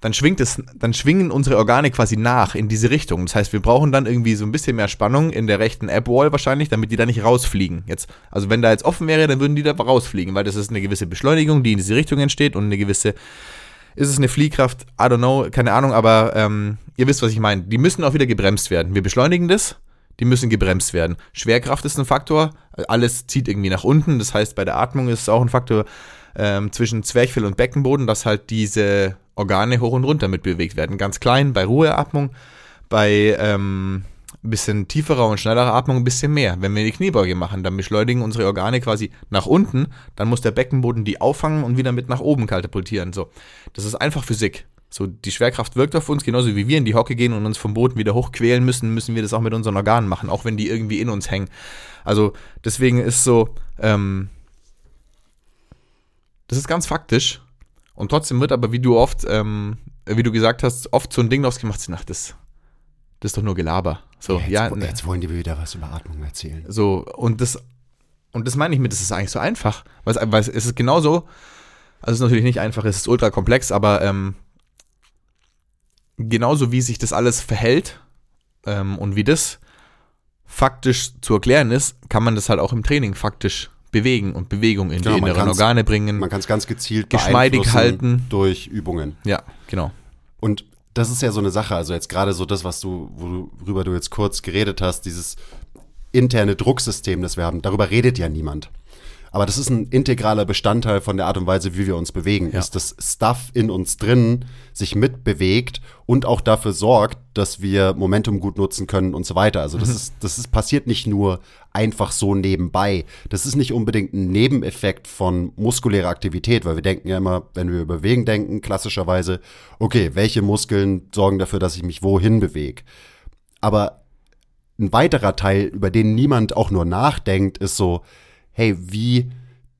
dann schwingt es, dann schwingen unsere Organe quasi nach in diese Richtung. Das heißt, wir brauchen dann irgendwie so ein bisschen mehr Spannung in der rechten App-Wall wahrscheinlich, damit die da nicht rausfliegen. Jetzt, also wenn da jetzt offen wäre, dann würden die da rausfliegen, weil das ist eine gewisse Beschleunigung, die in diese Richtung entsteht und eine gewisse Ist es eine Fliehkraft? I don't know, keine Ahnung, aber ähm, ihr wisst, was ich meine. Die müssen auch wieder gebremst werden. Wir beschleunigen das, die müssen gebremst werden. Schwerkraft ist ein Faktor, alles zieht irgendwie nach unten. Das heißt, bei der Atmung ist es auch ein Faktor ähm, zwischen Zwerchfell und Beckenboden, dass halt diese Organe hoch und runter mitbewegt werden. Ganz klein bei Ruheatmung, bei ähm, bisschen tieferer und schnellerer Atmung ein bisschen mehr. Wenn wir die Kniebeuge machen, dann beschleunigen unsere Organe quasi nach unten, dann muss der Beckenboden die auffangen und wieder mit nach oben katapultieren. So, das ist einfach Physik. So, die Schwerkraft wirkt auf uns, genauso wie wir in die Hocke gehen und uns vom Boden wieder hochquälen müssen, müssen wir das auch mit unseren Organen machen, auch wenn die irgendwie in uns hängen. Also deswegen ist so, ähm, das ist ganz faktisch. Und trotzdem wird aber, wie du oft, ähm, wie du gesagt hast, oft so ein Ding draus gemacht, ach, das, das ist doch nur Gelaber. So, jetzt, ja, jetzt wollen die wieder was über Atmung erzählen. So, und das, und das meine ich mit, das ist eigentlich so einfach. Weil es, weil es ist genauso, also es ist natürlich nicht einfach, es ist ultra komplex, aber ähm, genauso wie sich das alles verhält ähm, und wie das faktisch zu erklären ist, kann man das halt auch im Training faktisch bewegen und Bewegung in Genau, die inneren Organe bringen. Man kann es ganz gezielt Geschmeidig halten. durch Übungen. ja, genau. Und das ist ja so eine Sache, also jetzt gerade so das, was du, worüber du jetzt kurz geredet hast, dieses interne Drucksystem, das wir haben, darüber redet ja niemand. Aber das ist ein integraler Bestandteil von der Art und Weise, wie wir uns bewegen. Ja. Ist das Stuff in uns drin sich mitbewegt und auch dafür sorgt, dass wir Momentum gut nutzen können und so weiter. Also das ist, das ist passiert nicht nur einfach so nebenbei. Das ist nicht unbedingt ein Nebeneffekt von muskulärer Aktivität, weil wir denken ja immer, wenn wir über Bewegen denken, klassischerweise, okay, welche Muskeln sorgen dafür, dass ich mich wohin bewege? Aber ein weiterer Teil, über den niemand auch nur nachdenkt, ist so, hey, wie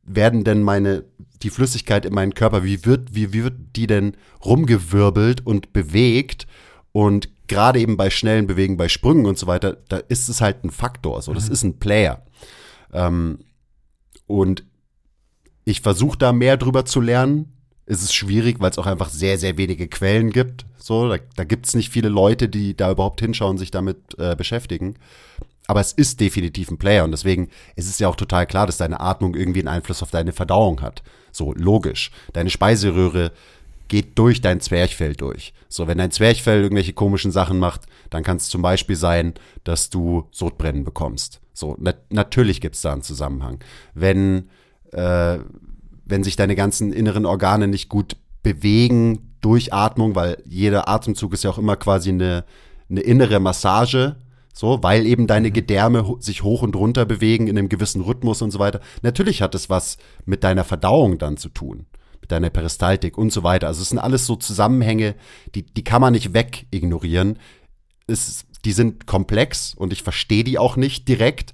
werden denn meine, die Flüssigkeit in meinen Körper, wie wird, wie, wie wird die denn rumgewirbelt und bewegt? Und gerade eben bei schnellen Bewegen, bei Sprüngen und so weiter, da ist es halt ein Faktor, so, das ist ein Player. Ähm, und ich versuche da mehr drüber zu lernen. Es ist schwierig, weil es auch einfach sehr, sehr wenige Quellen gibt. So, da, da gibt es nicht viele Leute, die da überhaupt hinschauen, sich damit äh, beschäftigen. Aber es ist definitiv ein Player und deswegen ist es ja auch total klar, dass deine Atmung irgendwie einen Einfluss auf deine Verdauung hat. So, logisch. Deine Speiseröhre geht durch dein Zwerchfell durch. So, wenn dein Zwerchfell irgendwelche komischen Sachen macht, dann kann es zum Beispiel sein, dass du Sodbrennen bekommst. So, na natürlich gibt es da einen Zusammenhang. Wenn, äh, wenn sich deine ganzen inneren Organe nicht gut bewegen durch Atmung, weil jeder Atemzug ist ja auch immer quasi eine, eine innere Massage, so, weil eben deine Gedärme ho sich hoch und runter bewegen in einem gewissen Rhythmus und so weiter. Natürlich hat es was mit deiner Verdauung dann zu tun, mit deiner Peristaltik und so weiter. Also es sind alles so Zusammenhänge, die, die kann man nicht wegignorieren. Es, die sind komplex und ich verstehe die auch nicht direkt,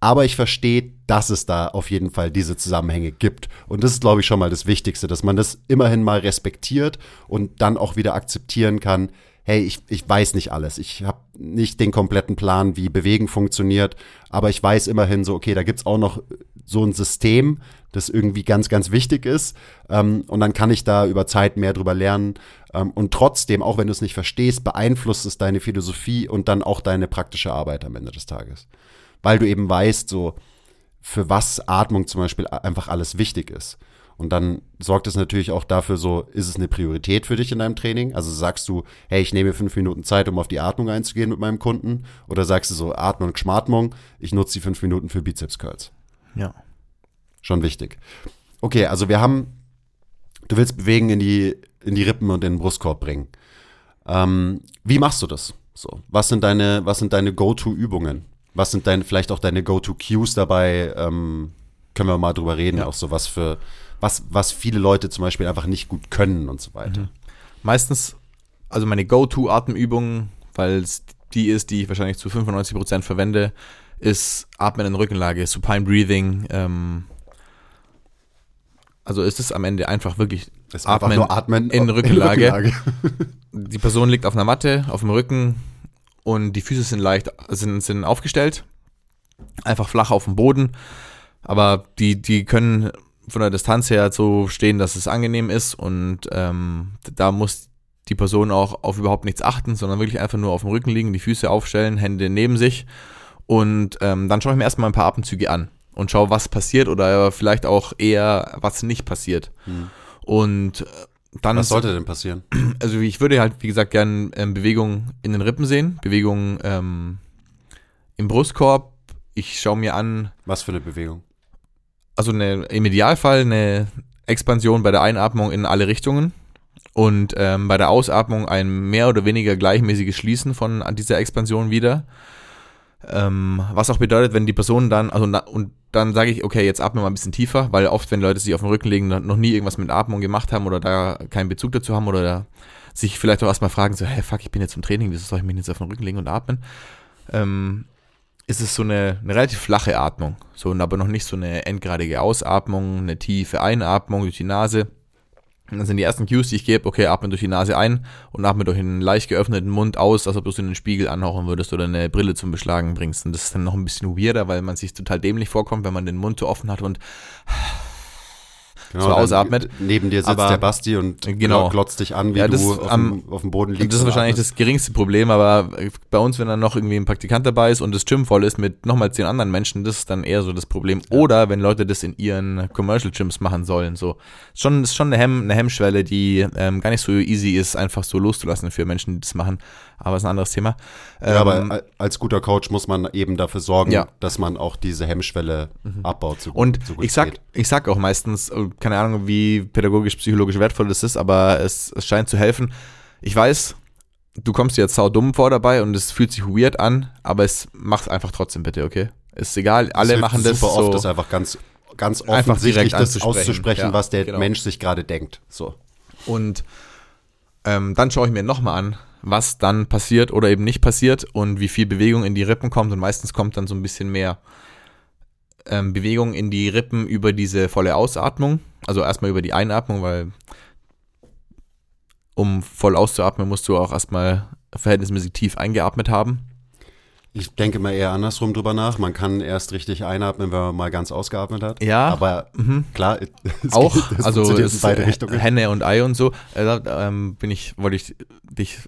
aber ich verstehe, dass es da auf jeden Fall diese Zusammenhänge gibt. Und das ist, glaube ich, schon mal das Wichtigste, dass man das immerhin mal respektiert und dann auch wieder akzeptieren kann, hey, ich, ich weiß nicht alles. Ich habe nicht den kompletten Plan, wie Bewegen funktioniert, aber ich weiß immerhin so, okay, da gibt's auch noch so ein System, das irgendwie ganz, ganz wichtig ist. Ähm, und dann kann ich da über Zeit mehr drüber lernen. Ähm, und trotzdem, auch wenn du es nicht verstehst, beeinflusst es deine Philosophie und dann auch deine praktische Arbeit am Ende des Tages. Weil du eben weißt, so, für was Atmung zum Beispiel einfach alles wichtig ist. Und dann sorgt es natürlich auch dafür, so, ist es eine Priorität für dich in deinem Training? Also sagst du, hey, ich nehme mir fünf Minuten Zeit, um auf die Atmung einzugehen mit meinem Kunden? Oder sagst du so, Atmung und Schmatmung, ich nutze die fünf Minuten für Bizeps Curls? Ja. Schon wichtig. Okay, also wir haben, du willst Bewegen in die, in die Rippen und in den Brustkorb bringen. Ähm, wie machst du das? So, was sind deine, was sind deine Go-To-Übungen? Was sind deine, vielleicht auch deine Go-To-Cues dabei? Ähm, können wir mal drüber reden, Ja. auch so was für, was, was viele Leute zum Beispiel einfach nicht gut können und so weiter. Meistens, also meine Go-To-Atemübung, weil es die ist, die ich wahrscheinlich zu 95% verwende, ist Atmen in Rückenlage, Supine Breathing. Ähm, also ist es am Ende einfach wirklich Das nur Atmen in in Rückenlage. Rückenlage. [laughs] Die Person liegt auf einer Matte, auf dem Rücken und die Füße sind leicht, sind, sind aufgestellt. Einfach flach auf dem Boden. Aber die, die können von der Distanz her so stehen, dass es angenehm ist und ähm, da muss die Person auch auf überhaupt nichts achten, sondern wirklich einfach nur auf dem Rücken liegen, die Füße aufstellen, Hände neben sich und ähm, dann schaue ich mir erstmal ein paar Atemzüge an und schaue, was passiert oder vielleicht auch eher, was nicht passiert. Und äh, dann Was sollte denn passieren? [clears throat] also ich würde halt, wie gesagt, gerne ähm, Bewegung in den Rippen sehen, Bewegung ähm, im Brustkorb. Ich schaue mir an, Was für eine Bewegung? Also eine, im Idealfall eine Expansion bei der Einatmung in alle Richtungen und ähm, bei der Ausatmung ein mehr oder weniger gleichmäßiges Schließen von dieser Expansion wieder. Ähm, was auch bedeutet, wenn die Person dann, also na, und dann sage ich, okay, jetzt atme mal ein bisschen tiefer, weil oft, wenn Leute sich auf den Rücken legen, noch nie irgendwas mit Atmung gemacht haben oder da keinen Bezug dazu haben oder da sich vielleicht auch erstmal fragen, so, hey, fuck, ich bin jetzt im Training, wieso soll ich mich jetzt auf den Rücken legen und atmen? Ähm, ist es so eine, eine relativ flache Atmung, so aber noch nicht so eine endgradige Ausatmung, eine tiefe Einatmung durch die Nase. Und dann sind die ersten Cues, die ich gebe, okay, atme durch die Nase ein und atme durch einen leicht geöffneten Mund aus, als ob du es in den Spiegel anhauchen würdest oder eine Brille zum Beschlagen bringst. Und das ist dann noch ein bisschen weirder, weil man sich total dämlich vorkommt, wenn man den Mund so offen hat und Genau, dann ausatmet. Neben dir sitzt Aber- der Basti und Genau. glotzt dich an, wie Ja, das du auf, am- dem, auf dem Boden liegst. Das ist wahrscheinlich atmest. das geringste Problem, aber bei uns, wenn dann noch irgendwie ein Praktikant dabei ist und das Gym voll ist mit nochmal zehn anderen Menschen, das ist dann eher so das Problem. Oder wenn Leute das in ihren Commercial Gyms machen sollen, so. Ist Schon, ist schon eine, Hemm, eine Hemmschwelle, die ähm, gar nicht so easy ist, einfach so loszulassen für Menschen, die das machen. Aber ist ein anderes Thema. Ja, aber Ähm, al- als guter Coach muss man eben dafür sorgen, Ja. Mhm. dass man auch diese Hemmschwelle abbaut. So gut- Und so ich sag, geht. ich sag auch meistens, äh, keine Ahnung, wie pädagogisch, psychologisch wertvoll das ist, aber es, es scheint zu helfen. Ich weiß, du kommst dir jetzt sau dumm vor dabei und es fühlt sich weird an, aber es macht einfach trotzdem bitte, okay? Ist egal, alle machen das super so. oft, ist einfach ganz, ganz offensichtlich direkt das auszusprechen, Ja, was der genau. Mensch sich gerade denkt. So. Und ähm, dann schaue ich mir nochmal an, was dann passiert oder eben nicht passiert und wie viel Bewegung in die Rippen kommt. Und meistens kommt dann so ein bisschen mehr ähm, Bewegung in die Rippen über diese volle Ausatmung. Also erstmal über die Einatmung, weil um voll auszuatmen, musst du auch erstmal verhältnismäßig tief eingeatmet haben. Ich denke mal eher andersrum drüber nach. Man kann erst richtig einatmen, wenn man mal ganz ausgeatmet hat. Ja, Aber mhm. klar, [laughs] auch, geht, also es, in beide äh, Richtungen. Henne und Ei und so, da, ähm, bin ich, wollte ich dich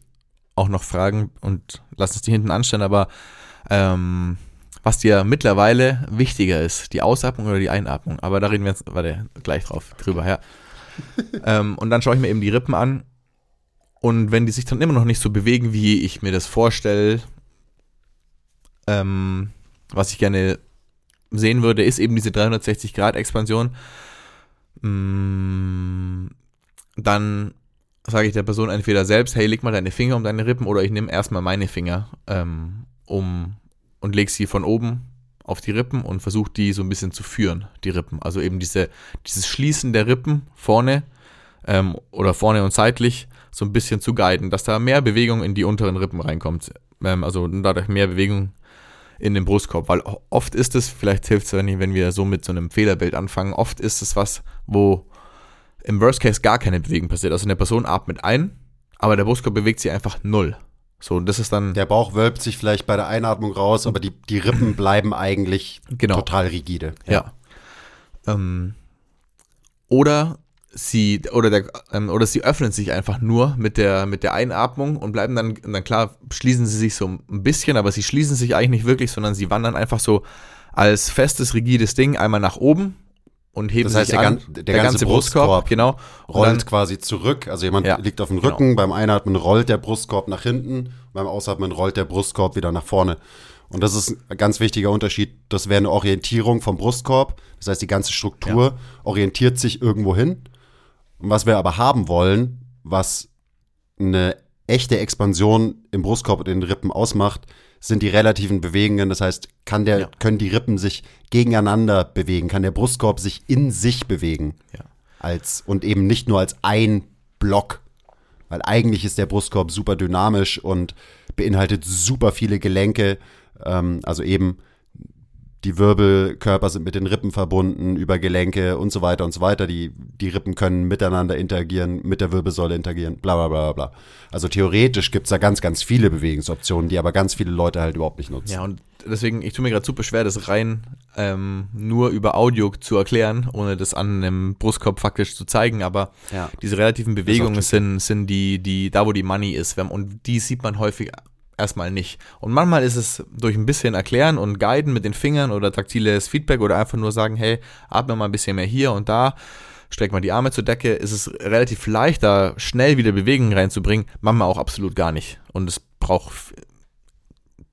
auch noch fragen und lass uns die hinten anstellen, aber ähm, was dir mittlerweile wichtiger ist, die Ausatmung oder die Einatmung, aber da reden wir jetzt, warte, gleich drauf, drüber, ja. [laughs] ähm, und dann schaue ich mir eben die Rippen an und wenn die sich dann immer noch nicht so bewegen, wie ich mir das vorstelle, ähm, was ich gerne sehen würde, ist eben diese 360-Grad-Expansion. Mm, Dann sage ich der Person entweder selbst, hey, leg mal deine Finger um deine Rippen oder ich nehme erstmal meine Finger ähm, um und leg sie von oben auf die Rippen und versuche die so ein bisschen zu führen, die Rippen. Also eben diese, dieses Schließen der Rippen vorne ähm, oder vorne und seitlich so ein bisschen zu guiden, dass da mehr Bewegung in die unteren Rippen reinkommt. Ähm, also dadurch mehr Bewegung in den Brustkorb, weil oft ist es, vielleicht hilft es, wenn, wenn wir so mit so einem Fehlerbild anfangen, oft ist es was, wo im Worst Case gar keine Bewegung passiert. Also eine Person atmet ein, aber der Brustkorb bewegt sich einfach null. So, und das ist dann, Der Bauch wölbt sich vielleicht bei der Einatmung raus, aber die, die Rippen [clears throat] bleiben eigentlich Genau. total rigide. ja. Ähm, oder sie, oder der, ähm, oder sie öffnen sich einfach nur mit der, mit der Einatmung und bleiben dann, dann klar, schließen sie sich so ein bisschen, aber sie schließen sich eigentlich nicht wirklich, sondern sie wandern einfach so als festes, rigides Ding einmal nach oben und heben Das heißt, sich der an. gan- der ganze Brustkorb genau. Und Rollt dann- quasi zurück. Also jemand Ja, liegt auf dem genau. Rücken, beim Einatmen rollt der Brustkorb nach hinten, beim Ausatmen rollt der Brustkorb wieder nach vorne. Und das ist ein ganz wichtiger Unterschied. Das wäre eine Orientierung vom Brustkorb. Das heißt, die ganze Struktur orientiert sich irgendwo hin. Und was wir aber haben wollen, was eine echte Expansion im Brustkorb und in den Rippen ausmacht, sind die relativen Bewegungen. Das heißt, kann der, Ja. können die Rippen sich gegeneinander bewegen, kann der Brustkorb sich in sich bewegen. Ja. Als, und eben nicht nur als ein Block. Weil eigentlich ist der Brustkorb super dynamisch und beinhaltet super viele Gelenke. Ähm, also eben die Wirbelkörper sind mit den Rippen verbunden, über Gelenke und so weiter und so weiter. Die, die Rippen können miteinander interagieren, mit der Wirbelsäule interagieren, bla bla bla bla. Also theoretisch gibt's da ganz, ganz viele Bewegungsoptionen, die aber ganz viele Leute halt überhaupt nicht nutzen. Ja, und deswegen, ich tue mir gerade super schwer, das rein ähm, nur über Audio zu erklären, ohne das an einem Brustkorb faktisch zu zeigen, aber Ja. diese relativen Bewegungen sind, sind die, die, da wo die Money ist, und die sieht man häufig erstmal nicht. Und manchmal ist es durch ein bisschen erklären und guiden mit den Fingern oder taktiles Feedback oder einfach nur sagen, hey, atme mal ein bisschen mehr hier und da, streckt man die Arme zur Decke, ist es relativ leicht, da schnell wieder Bewegung reinzubringen, manchmal auch absolut gar nicht. Und es braucht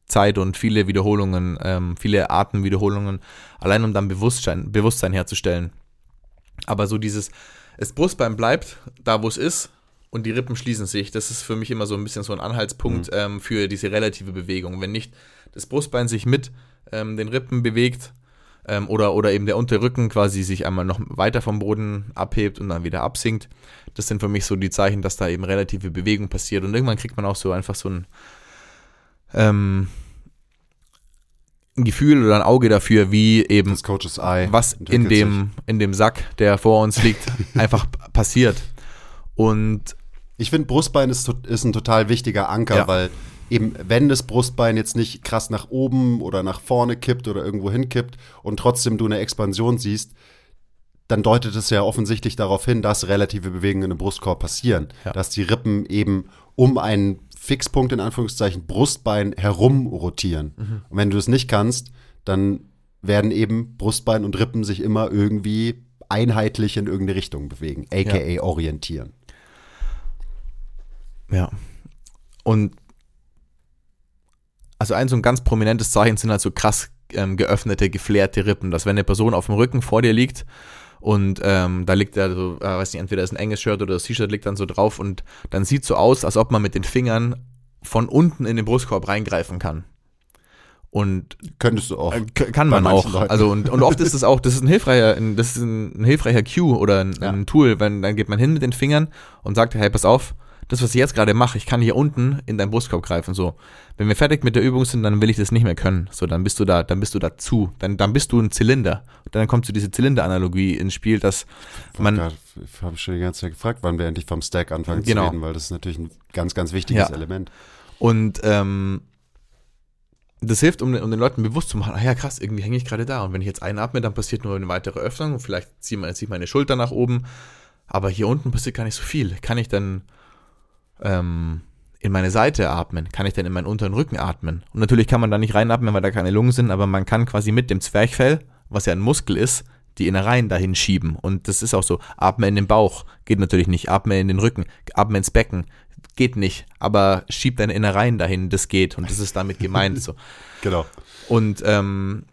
Zeit und viele Wiederholungen, ähm, viele Atemwiederholungen, allein um dann Bewusstsein, Bewusstsein herzustellen. Aber so dieses, das Brustbein bleibt da, wo es ist, und die Rippen schließen sich. Das ist für mich immer so ein bisschen so ein Anhaltspunkt mhm. ähm, für diese relative Bewegung. Wenn nicht das Brustbein sich mit ähm, den Rippen bewegt ähm, oder, oder eben der Unterrücken quasi sich einmal noch weiter vom Boden abhebt und dann wieder absinkt, das sind für mich so die Zeichen, dass da eben relative Bewegung passiert. Und irgendwann kriegt man auch so einfach so ein, ähm, ein Gefühl oder ein Auge dafür, wie eben was in dem, in dem Sack, der vor uns liegt, [laughs] einfach passiert. Und ich finde, Brustbein ist, ist ein total wichtiger Anker, ja. weil eben, wenn das Brustbein jetzt nicht krass nach oben oder nach vorne kippt oder irgendwo hinkippt und trotzdem du eine Expansion siehst, dann deutet es ja offensichtlich darauf hin, dass relative Bewegungen im Brustkorb passieren. Ja. Dass die Rippen eben um einen Fixpunkt in Anführungszeichen Brustbein herum rotieren. Mhm. Und wenn du es nicht kannst, dann werden eben Brustbein und Rippen sich immer irgendwie einheitlich in irgendeine Richtung bewegen, aka ja. orientieren. Ja. Und also ein so ein ganz prominentes Zeichen sind halt so krass ähm, geöffnete, geflärte Rippen, dass wenn eine Person auf dem Rücken vor dir liegt und ähm, da liegt ja so, äh, weiß nicht, entweder ist ein enges Shirt oder das T-Shirt liegt dann so drauf und dann sieht so aus, als ob man mit den Fingern von unten in den Brustkorb reingreifen kann. Und könntest du auch. Äh, kann man auch. Leuten. Also und, und oft ist es auch, das ist ein hilfreicher, das ist ein, ein hilfreicher Cue oder ein, ja. ein, Tool, wenn dann geht man hin mit den Fingern und sagt, hey, pass auf, das, was ich jetzt gerade mache, ich kann hier unten in deinen Brustkorb greifen. So, wenn wir fertig mit der Übung sind, dann will ich das nicht mehr können. So, dann bist du da, dann bist du dazu. Dann, dann bist du ein Zylinder. Und dann kommt so diese Zylinder-Analogie ins Spiel, dass man. Ich habe schon die ganze Zeit gefragt, wann wir endlich vom Stack anfangen genau. zu reden, weil das ist natürlich ein ganz, ganz wichtiges ja. Element. Und ähm, das hilft, um, um, den Leuten bewusst zu machen, ah ja krass, irgendwie hänge ich gerade da. Und wenn ich jetzt einatme, dann passiert nur eine weitere Öffnung. Vielleicht ziehe ich meine Schulter nach oben. Aber hier unten passiert gar nicht so viel. Kann ich dann ähm, in meine Seite atmen? Kann ich denn in meinen unteren Rücken atmen? Und natürlich kann man da nicht reinatmen, weil da keine Lungen sind, aber man kann quasi mit dem Zwerchfell, was ja ein Muskel ist, die Innereien dahin schieben. Und das ist auch so. Atme in den Bauch, geht natürlich nicht. Atme in den Rücken, atme ins Becken, geht nicht. Aber schieb deine Innereien dahin, das geht. Und das ist damit gemeint. so. [laughs] Genau. Und ähm,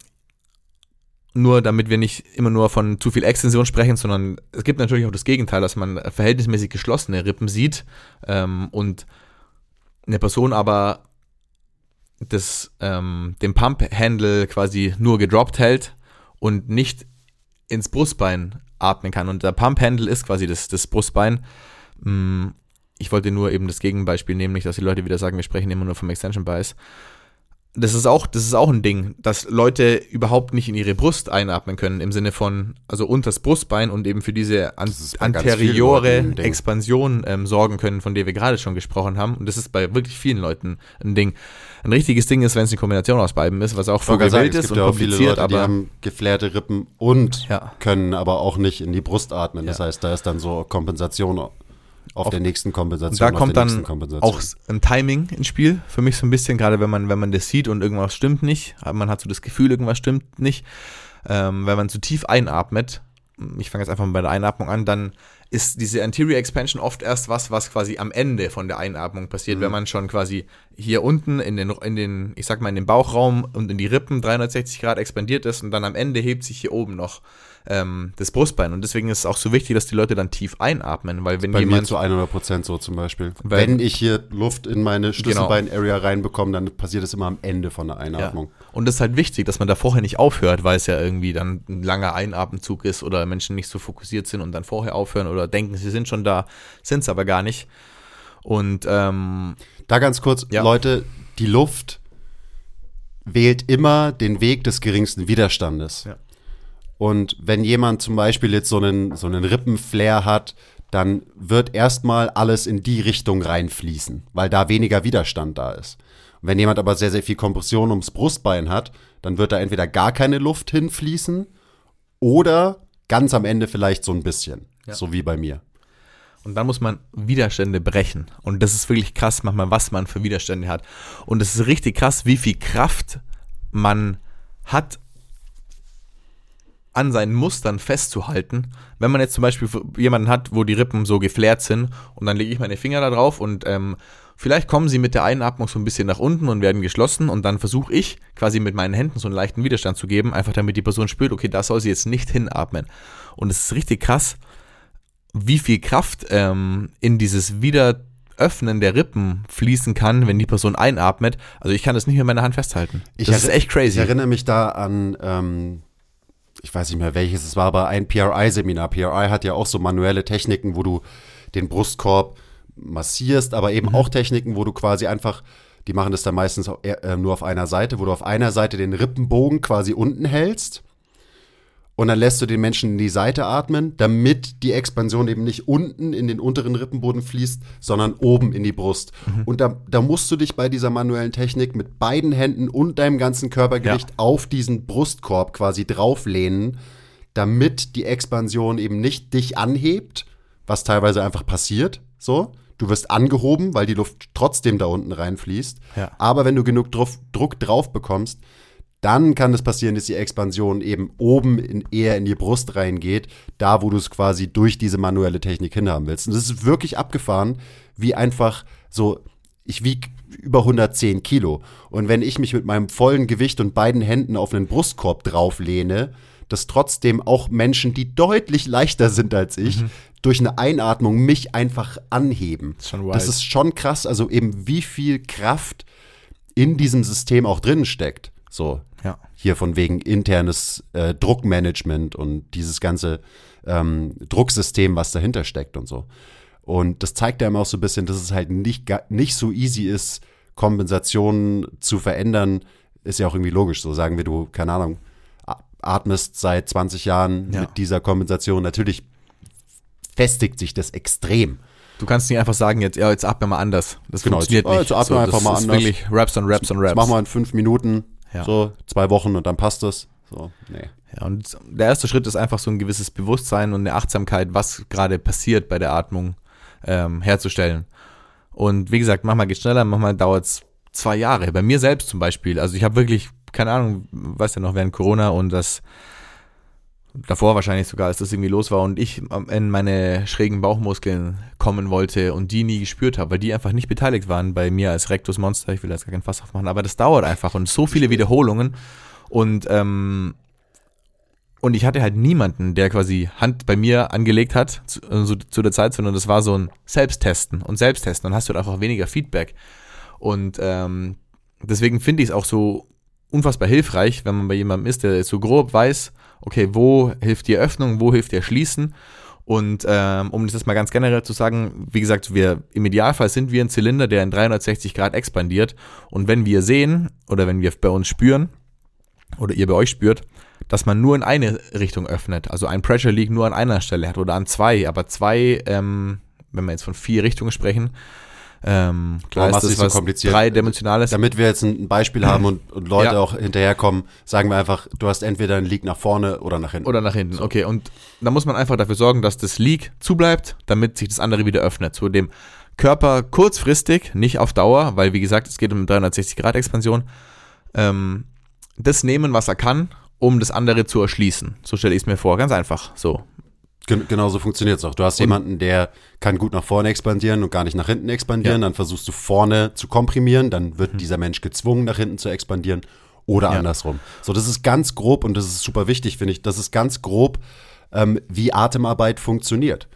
nur damit wir nicht immer nur von zu viel Extension sprechen, sondern es gibt natürlich auch das Gegenteil, dass man verhältnismäßig geschlossene Rippen sieht ähm, und eine Person aber das, ähm, den Pump-Handle quasi nur gedroppt hält und nicht ins Brustbein atmen kann. Und der Pump-Handle ist quasi das, das Brustbein. Mm, ich wollte nur eben das Gegenbeispiel nehmen, nicht, dass die Leute wieder sagen, wir sprechen immer nur vom Extension Bias das ist auch, das ist auch ein Ding, dass Leute überhaupt nicht in ihre Brust einatmen können, im Sinne von, also unters Brustbein und eben für diese an, anteriore Expansion ähm, sorgen können, von der wir gerade schon gesprochen haben. Und das ist bei wirklich vielen Leuten ein Ding. Ein richtiges Ding ist, wenn es eine Kombination aus beiden ist, was auch vogelwild ist und ja kompliziert, Leute, aber. Die haben geflärte Rippen und ja. können aber auch nicht in die Brust atmen. Das ja. heißt, da ist dann so Kompensation auf, auf der nächsten Kompensation. Da kommt dann auch ein Timing ins Spiel, für mich so ein bisschen, gerade wenn man, wenn man das sieht und irgendwas stimmt nicht, man hat so das Gefühl, irgendwas stimmt nicht. Ähm, wenn man zu tief einatmet, ich fange jetzt einfach mal bei der Einatmung an, dann ist diese Anterior Expansion oft erst was, was quasi am Ende von der Einatmung passiert, mhm. wenn man schon quasi hier unten in den, in den, ich sag mal, in den Bauchraum und in die Rippen 360 Grad expandiert ist und dann am Ende hebt sich hier oben noch ähm, das Brustbein. Und deswegen ist es auch so wichtig, dass die Leute dann tief einatmen, weil wenn Bei jemand. Mir zu 100 Prozent so zum Beispiel. Wenn, wenn, ich hier Luft in meine Schlüsselbein-Area genau. reinbekomme, dann passiert es immer am Ende von der Einatmung. Ja. Und das ist halt wichtig, dass man da vorher nicht aufhört, weil es ja irgendwie dann ein langer Einatmenzug ist oder Menschen nicht so fokussiert sind und dann vorher aufhören oder denken, sie sind schon da, sind es aber gar nicht. Und ähm, da ganz kurz, ja. Leute, die Luft wählt immer den Weg des geringsten Widerstandes. Ja. Und wenn jemand zum Beispiel jetzt so einen, so einen Rippenflair hat, dann wird erstmal alles in die Richtung reinfließen, weil da weniger Widerstand da ist. Und wenn jemand aber sehr, sehr viel Kompression ums Brustbein hat, dann wird da entweder gar keine Luft hinfließen oder ganz am Ende vielleicht so ein bisschen. Ja. So wie bei mir. Und dann muss man Widerstände brechen. Und das ist wirklich krass, manchmal, was man für Widerstände hat. Und es ist richtig krass, wie viel Kraft man hat, an seinen Mustern festzuhalten. Wenn man jetzt zum Beispiel jemanden hat, wo die Rippen so geflärt sind und dann lege ich meine Finger da drauf und ähm, vielleicht kommen sie mit der Einatmung so ein bisschen nach unten und werden geschlossen und dann versuche ich quasi mit meinen Händen so einen leichten Widerstand zu geben, einfach damit die Person spürt, okay, da soll sie jetzt nicht hinatmen. Und es ist richtig krass, wie viel Kraft ähm, in dieses wieder Öffnen der Rippen fließen kann, wenn die Person einatmet. Also ich kann das nicht mit meiner Hand festhalten. Ich das ist echt crazy. Ich erinnere mich da an, ähm, ich weiß nicht mehr welches es war, aber ein PRI-Seminar. PRI hat ja auch so manuelle Techniken, wo du den Brustkorb massierst, aber eben mhm. auch Techniken, wo du quasi einfach, die machen das dann meistens äh, nur auf einer Seite, wo du auf einer Seite den Rippenbogen quasi unten hältst und dann lässt du den Menschen in die Seite atmen, damit die Expansion eben nicht unten in den unteren Rippenboden fließt, sondern oben in die Brust. Mhm. Und da, da, musst du dich bei dieser manuellen Technik mit beiden Händen und deinem ganzen Körpergewicht ja. auf diesen Brustkorb quasi drauflehnen, damit die Expansion eben nicht dich anhebt, was teilweise einfach passiert, so. Du wirst angehoben, weil die Luft trotzdem da unten reinfließt. Ja. Aber wenn du genug Druck drauf bekommst, dann kann es passieren, dass die Expansion eben oben in, eher in die Brust reingeht, da wo du es quasi durch diese manuelle Technik hinhaben willst. Und das ist wirklich abgefahren, wie einfach so, ich wiege über 110 Kilo. Und wenn ich mich mit meinem vollen Gewicht und beiden Händen auf einen Brustkorb drauflehne, dass trotzdem auch Menschen, die deutlich leichter sind als ich, mhm. durch eine Einatmung mich einfach anheben. Das ist, das ist schon krass, also eben wie viel Kraft in diesem System auch drin steckt. So, ja. hier von wegen internes äh, Druckmanagement und dieses ganze ähm, Drucksystem, was dahinter steckt und so. Und das zeigt einem auch so ein bisschen, dass es halt nicht, nicht so easy ist, Kompensationen zu verändern. Ist ja auch irgendwie logisch. So sagen wir, du, keine Ahnung, atmest seit 20 Jahren ja. mit dieser Kompensation. Natürlich festigt sich das extrem. Du kannst nicht einfach sagen, jetzt, ja, jetzt atmen wir mal anders. Das genau, funktioniert jetzt, nicht. Jetzt atmen so, einfach mal anders. wirklich Raps und Raps und Raps. Mach mal in fünf Minuten ja. So, zwei Wochen und dann passt es. So, nee. Ja, und der erste Schritt ist einfach so ein gewisses Bewusstsein und eine Achtsamkeit, was gerade passiert bei der Atmung ähm, herzustellen. Und wie gesagt, manchmal geht es schneller, manchmal dauert es zwei Jahre. Bei mir selbst zum Beispiel. Also ich habe wirklich, keine Ahnung, weiß ja noch, während Corona und das davor wahrscheinlich sogar, als das irgendwie los war und ich in meine schrägen Bauchmuskeln kommen wollte und die nie gespürt habe, weil die einfach nicht beteiligt waren bei mir als Rectus Monster. Ich will jetzt gar kein Fass aufmachen, aber das dauert einfach und so viele Wiederholungen und ähm, und ich hatte halt niemanden, der quasi Hand bei mir angelegt hat zu, also zu der Zeit, sondern das war so ein Selbsttesten und Selbsttesten und hast du halt einfach weniger Feedback und ähm, deswegen finde ich es auch so unfassbar hilfreich, wenn man bei jemandem ist, der so grob weiß, okay, wo hilft die Öffnung, wo hilft ihr Schließen. Und ähm, um das mal ganz generell zu sagen, wie gesagt, wir im Idealfall sind wir ein Zylinder, der in 360 Grad expandiert. Und wenn wir sehen oder wenn wir bei uns spüren oder ihr bei euch spürt, dass man nur in eine Richtung öffnet, also ein Pressure Leak nur an einer Stelle hat oder an zwei, aber zwei, ähm, wenn wir jetzt von vier Richtungen sprechen, ähm, klar ist das was so kompliziert? dreidimensionales. Damit wir jetzt ein Beispiel haben und, und Leute ja. auch hinterherkommen, sagen wir einfach, du hast entweder ein Leak nach vorne oder nach hinten. Oder nach hinten, so. okay. Und da muss man einfach dafür sorgen, dass das Leak zubleibt, damit sich das andere wieder öffnet. Zu dem Körper kurzfristig, nicht auf Dauer, weil wie gesagt, es geht um 360-Grad-Expansion, ähm, das nehmen, was er kann, um das andere zu erschließen. So stelle ich es mir vor, ganz einfach. So. Gen genauso funktioniert es auch. Du hast und jemanden, der kann gut nach vorne expandieren und gar nicht nach hinten expandieren. Ja. Dann versuchst du vorne zu komprimieren, dann wird mhm. dieser Mensch gezwungen, nach hinten zu expandieren oder ja. andersrum. So, das ist ganz grob und das ist super wichtig, finde ich. Das ist ganz grob, ähm, wie Atemarbeit funktioniert.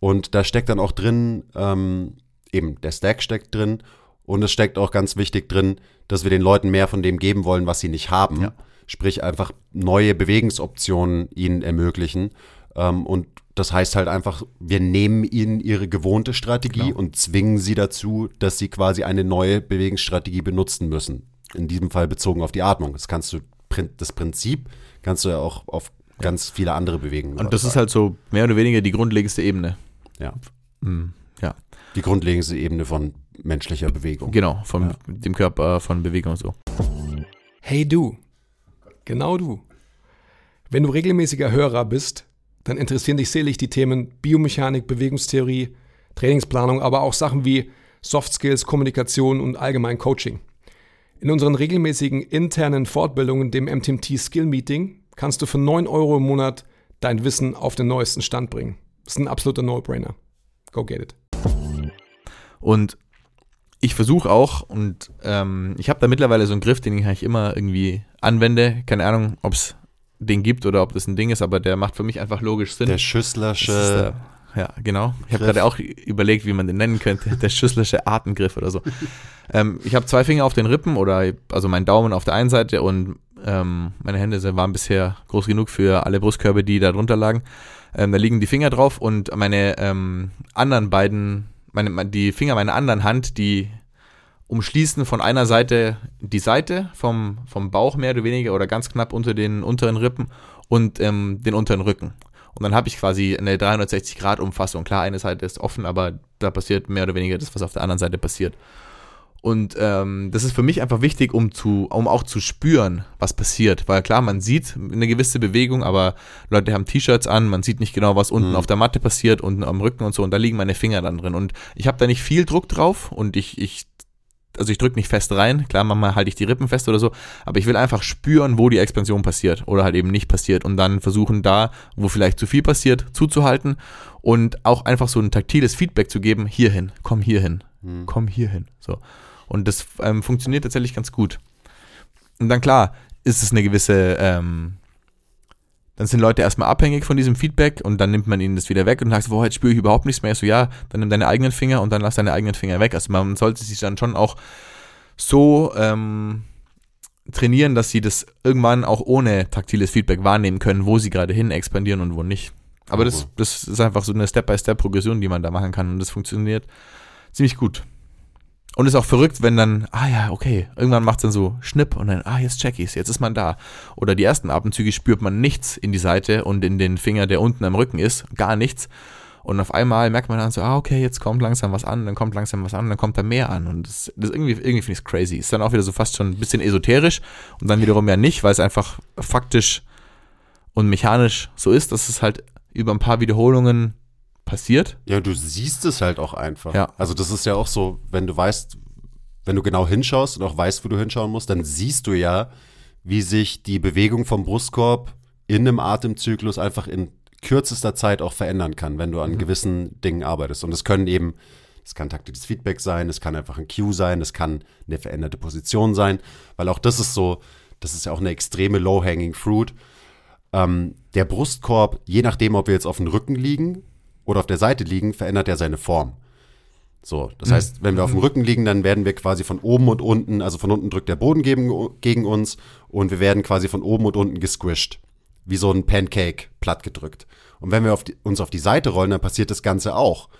Und da steckt dann auch drin, ähm, eben der Stack steckt drin und es steckt auch ganz wichtig drin, dass wir den Leuten mehr von dem geben wollen, was sie nicht haben. Ja. Sprich, einfach neue Bewegungsoptionen ihnen ermöglichen ähm, und das heißt halt einfach, wir nehmen ihnen ihre gewohnte Strategie genau. und zwingen sie dazu, dass sie quasi eine neue Bewegungsstrategie benutzen müssen. In diesem Fall bezogen auf die Atmung. Das kannst du, das Prinzip kannst du ja auch auf ganz viele andere Bewegungen. Und das ist halt so mehr oder weniger die grundlegendste Ebene. Ja. Mhm. Ja. Die grundlegendste Ebene von menschlicher Bewegung. Genau, von ja. dem Körper, von Bewegung und so. Hey du, genau du. Wenn du regelmäßiger Hörer bist, dann interessieren dich selig die Themen Biomechanik, Bewegungstheorie, Trainingsplanung, aber auch Sachen wie Soft Skills, Kommunikation und allgemein Coaching. In unseren regelmäßigen internen Fortbildungen, dem MTMT Skill Meeting kannst du für 9 Euro im Monat dein Wissen auf den neuesten Stand bringen. Das ist ein absoluter No-Brainer. Go get it. Und ich versuche auch, und ähm, ich habe da mittlerweile so einen Griff, den ich eigentlich immer irgendwie anwende. Keine Ahnung, ob es den gibt oder ob das ein Ding ist, aber der macht für mich einfach logisch Sinn. Der Schüsslersche. der, ja, genau. Ich habe gerade auch überlegt, wie man den nennen könnte. Der schüsslerische Artengriff oder so. ähm, ich habe zwei Finger auf den Rippen oder also meinen Daumen auf der einen Seite und ähm, meine Hände waren bisher groß genug für alle Brustkörbe, die da drunter lagen. Ähm, da liegen die Finger drauf und meine ähm, anderen beiden, meine, die Finger meiner anderen Hand, die umschließen von einer Seite die Seite vom, vom Bauch mehr oder weniger oder ganz knapp unter den unteren Rippen und ähm, den unteren Rücken. Und dann habe ich quasi eine 360-Grad-Umfassung. Klar, eine Seite ist offen, aber da passiert mehr oder weniger das, was auf der anderen Seite passiert. Und ähm, das ist für mich einfach wichtig, um, zu, um auch zu spüren, was passiert. Weil klar, man sieht eine gewisse Bewegung, aber Leute haben T-Shirts an, man sieht nicht genau, was unten Mhm. auf der Matte passiert, unten am Rücken und so. Und da liegen meine Finger dann drin. Und ich habe da nicht viel Druck drauf und ich, ich also ich drücke nicht fest rein, klar, manchmal halte ich die Rippen fest oder so, aber ich will einfach spüren, wo die Expansion passiert oder halt eben nicht passiert und dann versuchen da, wo vielleicht zu viel passiert, zuzuhalten und auch einfach so ein taktiles Feedback zu geben, hierhin, komm hierhin, Hm. komm hierhin, so. Und das ähm, funktioniert tatsächlich ganz gut. Und dann klar, ist es eine gewisse, ähm, dann sind Leute erstmal abhängig von diesem Feedback und dann nimmt man ihnen das wieder weg und sagt, boah, jetzt spüre ich überhaupt nichts mehr. Ich so, ja, dann nimm deine eigenen Finger und dann lass deine eigenen Finger weg. Also man sollte sich dann schon auch so ähm, trainieren, dass sie das irgendwann auch ohne taktiles Feedback wahrnehmen können, wo sie gerade hin expandieren und wo nicht. Aber das, das ist einfach so eine Step-by-Step-Progression, die man da machen kann und das funktioniert ziemlich gut. Und ist auch verrückt, wenn dann, ah ja, okay, irgendwann macht es dann so Schnipp und dann, ah, jetzt check ich's, jetzt ist man da. Oder die ersten Atemzüge spürt man nichts in die Seite und in den Finger, der unten am Rücken ist, gar nichts. Und auf einmal merkt man dann so, ah, okay, jetzt kommt langsam was an, dann kommt langsam was an, dann kommt da mehr an. Und das, das irgendwie, irgendwie finde ich es crazy. Ist dann auch wieder so fast schon ein bisschen esoterisch und dann wiederum ja nicht, weil es einfach faktisch und mechanisch so ist, dass es halt über ein paar Wiederholungen passiert. Ja, du siehst es halt auch einfach. Ja. Also das ist ja auch so, wenn du weißt, wenn du genau hinschaust und auch weißt, wo du hinschauen musst, dann siehst du ja, wie sich die Bewegung vom Brustkorb in einem Atemzyklus einfach in kürzester Zeit auch verändern kann, wenn du an gewissen Dingen arbeitest. Und es können eben, es kann taktisches Feedback sein, es kann einfach ein Cue sein, es kann eine veränderte Position sein, weil auch das ist so, das ist ja auch eine extreme Low-Hanging Fruit. Ähm, der Brustkorb, je nachdem, ob wir jetzt auf dem Rücken liegen oder auf der Seite liegen, verändert er seine Form. So, das heißt, wenn wir auf dem Rücken liegen, dann werden wir quasi von oben und unten, also von unten drückt der Boden gegen, gegen uns und wir werden quasi von oben und unten gesquished. Wie so ein Pancake platt gedrückt. Und wenn wir auf die, uns auf die Seite rollen, dann passiert das Ganze auch.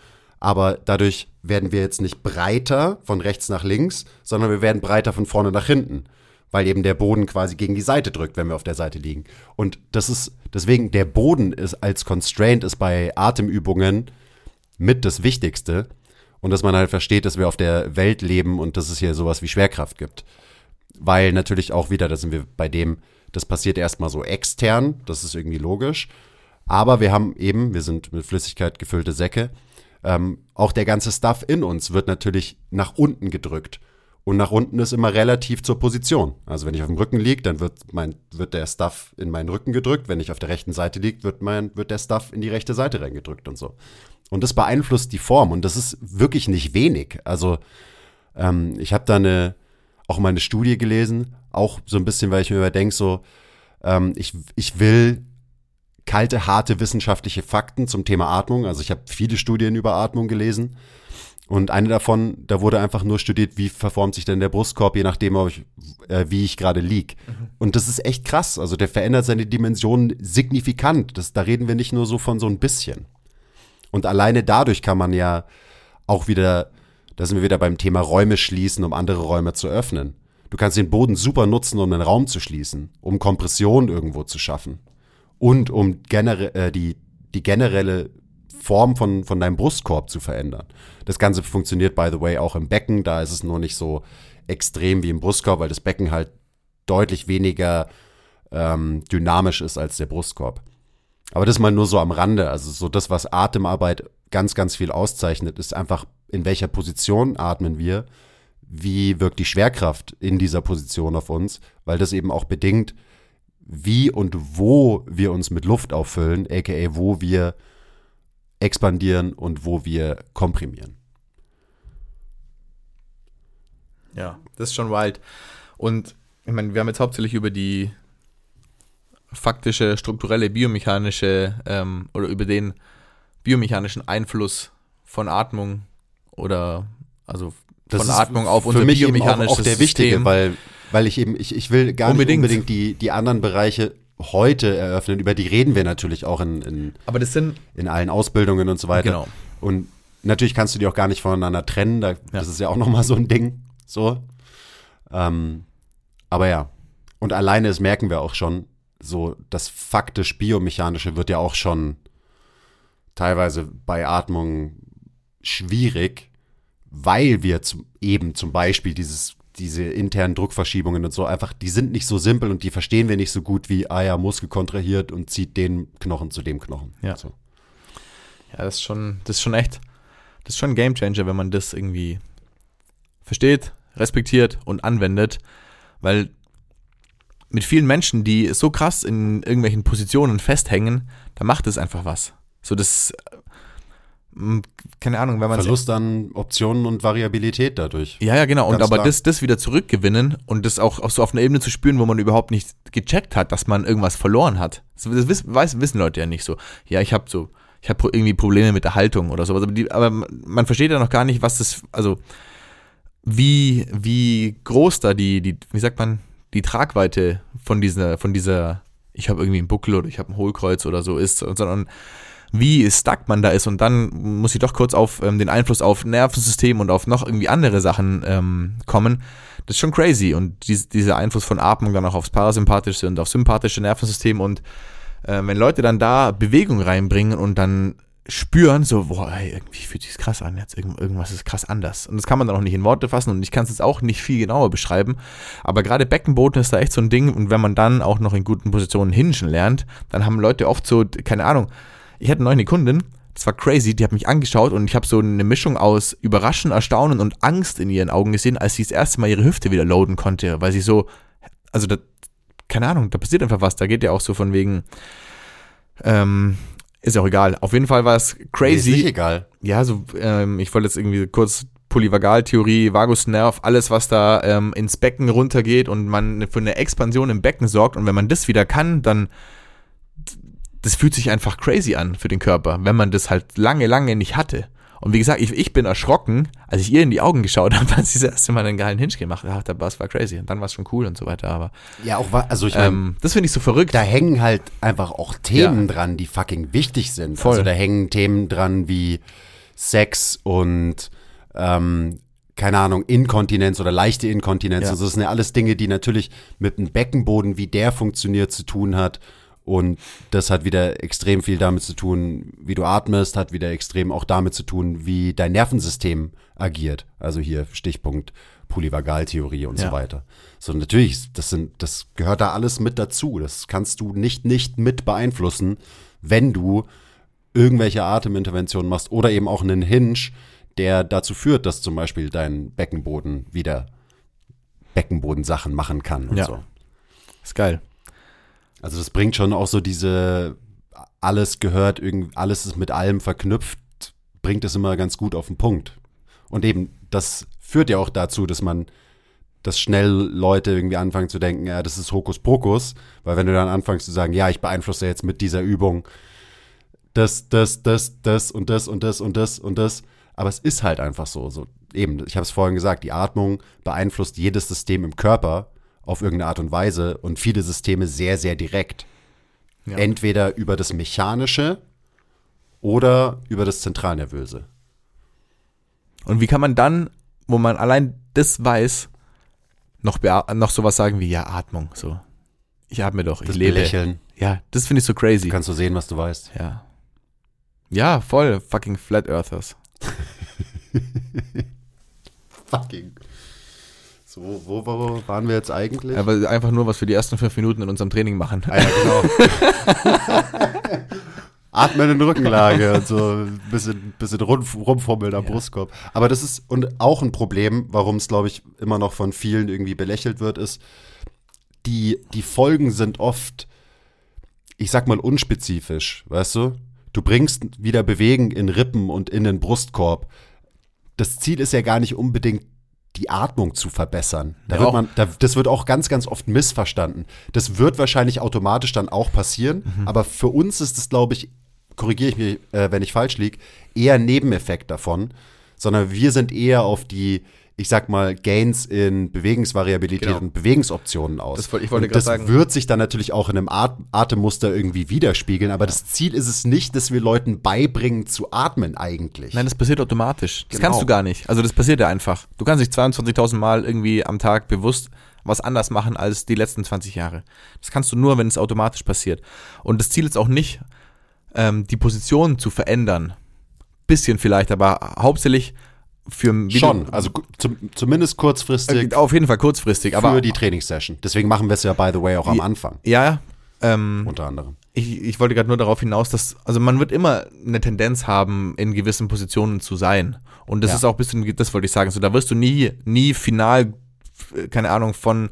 Aber dadurch werden wir jetzt nicht breiter von rechts nach links, sondern wir werden breiter von vorne nach hinten. Weil eben der Boden quasi gegen die Seite drückt, wenn wir auf der Seite liegen. Und das ist, deswegen, der Boden ist als Constraint ist bei Atemübungen mit das Wichtigste. Und dass man halt versteht, dass wir auf der Welt leben und dass es hier sowas wie Schwerkraft gibt. Weil natürlich auch wieder, da sind wir bei dem, das passiert erstmal so extern, das ist irgendwie logisch. Aber wir haben eben, wir sind mit Flüssigkeit gefüllte Säcke, ähm, auch der ganze Stuff in uns wird natürlich nach unten gedrückt. Und nach unten ist immer relativ zur Position. Also wenn ich auf dem Rücken liege, dann wird, mein, wird der Stuff in meinen Rücken gedrückt. Wenn ich auf der rechten Seite liege, wird, mein, wird der Stuff in die rechte Seite reingedrückt und so. Und das beeinflusst die Form. Und das ist wirklich nicht wenig. Also ähm, ich habe da eine, auch mal eine Studie gelesen, auch so ein bisschen, weil ich mir immer denke, so, ähm, ich, ich will kalte, harte wissenschaftliche Fakten zum Thema Atmung. Also ich habe viele Studien über Atmung gelesen. Und eine davon, da wurde einfach nur studiert, wie verformt sich denn der Brustkorb, je nachdem, ich, äh, wie ich gerade lieg. Und das ist echt krass. Also der verändert seine Dimensionen signifikant. Das, da reden wir nicht nur so von so ein bisschen. Und alleine dadurch kann man ja auch wieder, da sind wir wieder beim Thema Räume schließen, um andere Räume zu öffnen. Du kannst den Boden super nutzen, um einen Raum zu schließen, um Kompression irgendwo zu schaffen und um genere äh, die, die generelle Form von, von deinem Brustkorb zu verändern. Das Ganze funktioniert, by the way, auch im Becken. Da ist es nur nicht so extrem wie im Brustkorb, weil das Becken halt deutlich weniger ähm, dynamisch ist als der Brustkorb. Aber das mal nur so am Rande. Also so das, was Atemarbeit ganz, ganz viel auszeichnet, ist einfach, in welcher Position atmen wir, wie wirkt die Schwerkraft in dieser Position auf uns, weil das eben auch bedingt, wie und wo wir uns mit Luft auffüllen, aka wo wir expandieren und wo wir komprimieren. Ja, das ist schon wild. Und ich meine, wir haben jetzt hauptsächlich über die faktische, strukturelle, biomechanische ähm, oder über den biomechanischen Einfluss von Atmung oder also Das von Atmung auf für unser mich eben auch, biomechanisches auch der wichtige, System. weil, weil ich eben, ich, ich will gar Unbedingt. nicht unbedingt die, die anderen Bereiche heute eröffnen. Über die reden wir natürlich auch in, in, Aber das sind in allen Ausbildungen und so weiter. Genau. Und natürlich kannst du die auch gar nicht voneinander trennen. Da, Das ist ja auch nochmal so ein Ding. So. Ähm, aber ja. Und alleine, das merken wir auch schon, so das faktisch biomechanische wird ja auch schon teilweise bei Atmung schwierig, weil wir zum, eben zum Beispiel dieses, diese internen Druckverschiebungen und so einfach, die sind nicht so simpel und die verstehen wir nicht so gut wie, ah ja, Muskel kontrahiert und zieht den Knochen zu dem Knochen. Ja. So. Ja, das ist schon, das ist schon echt, das ist schon ein Gamechanger, wenn man das irgendwie versteht, respektiert und anwendet, weil mit vielen Menschen, die so krass in irgendwelchen Positionen festhängen, da macht es einfach was. So das, keine Ahnung, wenn man Verlust an Optionen und Variabilität dadurch. ja, ja, genau. Und aber klar. das, das wieder zurückgewinnen und das auch, auch so auf einer Ebene zu spüren, wo man überhaupt nicht gecheckt hat, dass man irgendwas verloren hat. Das wissen, weiß, wissen Leute ja nicht so. Ja, ich habe so, ich habe irgendwie Probleme mit der Haltung oder sowas. Aber, die, aber man versteht ja noch gar nicht, was das, also wie, wie groß da die, die, wie sagt man, die Tragweite von dieser, von dieser, ich habe irgendwie einen Buckel oder ich habe ein Hohlkreuz oder so ist, sondern wie stuck man da ist. Und dann muss ich doch kurz auf ähm, den Einfluss auf Nervensystem und auf noch irgendwie andere Sachen ähm, kommen. Das ist schon crazy. Und dies, dieser Einfluss von Atmung dann auch aufs parasympathische und aufs sympathische Nervensystem. Und äh, wenn Leute dann da Bewegung reinbringen und dann spüren, so, boah, ey, irgendwie fühlt sich krass an, jetzt. Irgend, irgendwas ist krass anders. Und das kann man dann auch nicht in Worte fassen und ich kann es jetzt auch nicht viel genauer beschreiben, aber gerade Beckenboden ist da echt so ein Ding. Und wenn man dann auch noch in guten Positionen hinschen lernt, dann haben Leute oft so, keine Ahnung, ich hatte neulich eine Kundin, das war crazy, die hat mich angeschaut und ich habe so eine Mischung aus Überraschen, Erstaunen und Angst in ihren Augen gesehen, als sie das erste Mal ihre Hüfte wieder loaden konnte, weil sie so, also da, keine Ahnung, da passiert einfach was, da geht ja auch so von wegen, ähm, ist ja auch egal. Auf jeden Fall war es Nee, crazy. Ist nicht egal. Ja, so, ähm, ich wollte jetzt irgendwie kurz Polyvagaltheorie, Vagusnerv, alles, was da ähm, ins Becken runtergeht und man für eine Expansion im Becken sorgt. Und wenn man das wieder kann, dann das fühlt sich einfach crazy an für den Körper, wenn man das halt lange, lange nicht hatte. Und wie gesagt, ich, ich bin erschrocken, als ich ihr in die Augen geschaut habe, [laughs] als sie das erste Mal einen geilen Hinge gemacht hat. Da war es war crazy. Und dann war es schon cool und so weiter. Aber Ja, auch, also ich meine, ähm, das finde ich so verrückt. da hängen halt einfach auch Themen dran, die fucking wichtig sind. Voll. Also da hängen Themen dran wie Sex und ähm, keine Ahnung, Inkontinenz oder leichte Inkontinenz. Ja. Also das sind ja alles Dinge, die natürlich mit dem Beckenboden, wie der funktioniert, zu tun hat. Und das hat wieder extrem viel damit zu tun, wie du atmest, hat wieder extrem auch damit zu tun, wie dein Nervensystem agiert. Also hier Stichpunkt Polyvagaltheorie und Ja. so weiter. So natürlich, das sind, das gehört da alles mit dazu. Das kannst du nicht nicht mit beeinflussen, wenn du irgendwelche Ateminterventionen machst oder eben auch einen Hinge, der dazu führt, dass zum Beispiel dein Beckenboden wieder Beckenbodensachen machen kann und Ja. so. Ist geil. Also das bringt schon auch so diese, alles gehört, irgend, alles ist mit allem verknüpft, bringt es immer ganz gut auf den Punkt. Und eben, das führt ja auch dazu, dass man, dass schnell Leute irgendwie anfangen zu denken, ja, das ist Hokuspokus, weil wenn du dann anfängst zu sagen, ja, ich beeinflusse jetzt mit dieser Übung das, das, das, das und das und das und das und das, aber es ist halt einfach so, so. Eben, ich habe es vorhin gesagt, die Atmung beeinflusst jedes System im Körper auf irgendeine Art und Weise und viele Systeme sehr, sehr direkt. Ja. Entweder über das Mechanische oder über das Zentralnervöse. Und wie kann man dann, wo man allein das weiß, noch, noch sowas sagen wie, ja, Atmung, so. Ich atme doch, ich Das lebe. Belächeln. Ja, das finde ich so crazy. Kannst du sehen, was du weißt. Ja. Ja, voll, fucking Flat Earthers. [laughs] Fucking. So, wo, wo, waren wir jetzt eigentlich? Aber einfach nur, was wir die ersten fünf Minuten in unserem Training machen. Ah ja, genau. [laughs] Atmen in Rückenlage und so ein bisschen, bisschen rum, rumfummeln am Brustkorb. Aber das ist und auch ein Problem, warum es, glaube ich, immer noch von vielen irgendwie belächelt wird, ist, die, die Folgen sind oft, ich sag mal, unspezifisch, weißt du? Du bringst wieder Bewegen in Rippen und in den Brustkorb. Das Ziel ist ja gar nicht unbedingt die Atmung zu verbessern. Da Ja, wird man, da, das wird auch ganz, ganz oft missverstanden. Das wird wahrscheinlich automatisch dann auch passieren, Mhm. aber für uns ist es, glaube ich, korrigiere ich mich, äh, wenn ich falsch liege, eher Nebeneffekt davon, sondern wir sind eher auf die, ich sag mal, Gains in Bewegungsvariabilität Genau. und Bewegungsoptionen aus. Das ich wollte und das sagen. wird sich dann natürlich auch in einem At Atemmuster irgendwie widerspiegeln, aber das Ziel ist es nicht, dass wir Leuten beibringen zu atmen eigentlich. Nein, das passiert automatisch. Das Genau. kannst du gar nicht. Also das passiert ja einfach. Du kannst nicht 22.000 Mal irgendwie am Tag bewusst was anders machen als die letzten 20 Jahre. Das kannst du nur, wenn es automatisch passiert. Und das Ziel ist auch nicht, ähm, die Position zu verändern. Bisschen vielleicht, aber hauptsächlich für Schon, also zum, zumindest kurzfristig äh, auf jeden Fall kurzfristig, aber für die Trainingssession. Deswegen machen wir es ja, by the way, auch am. Anfang, ja, ähm, unter anderem. ich, ich wollte gerade nur darauf hinaus, dass, also man wird immer eine Tendenz haben, in gewissen Positionen zu sein. Und das Ja. ist auch ein bisschen, das wollte ich sagen, so da wirst du nie, nie final, keine Ahnung, von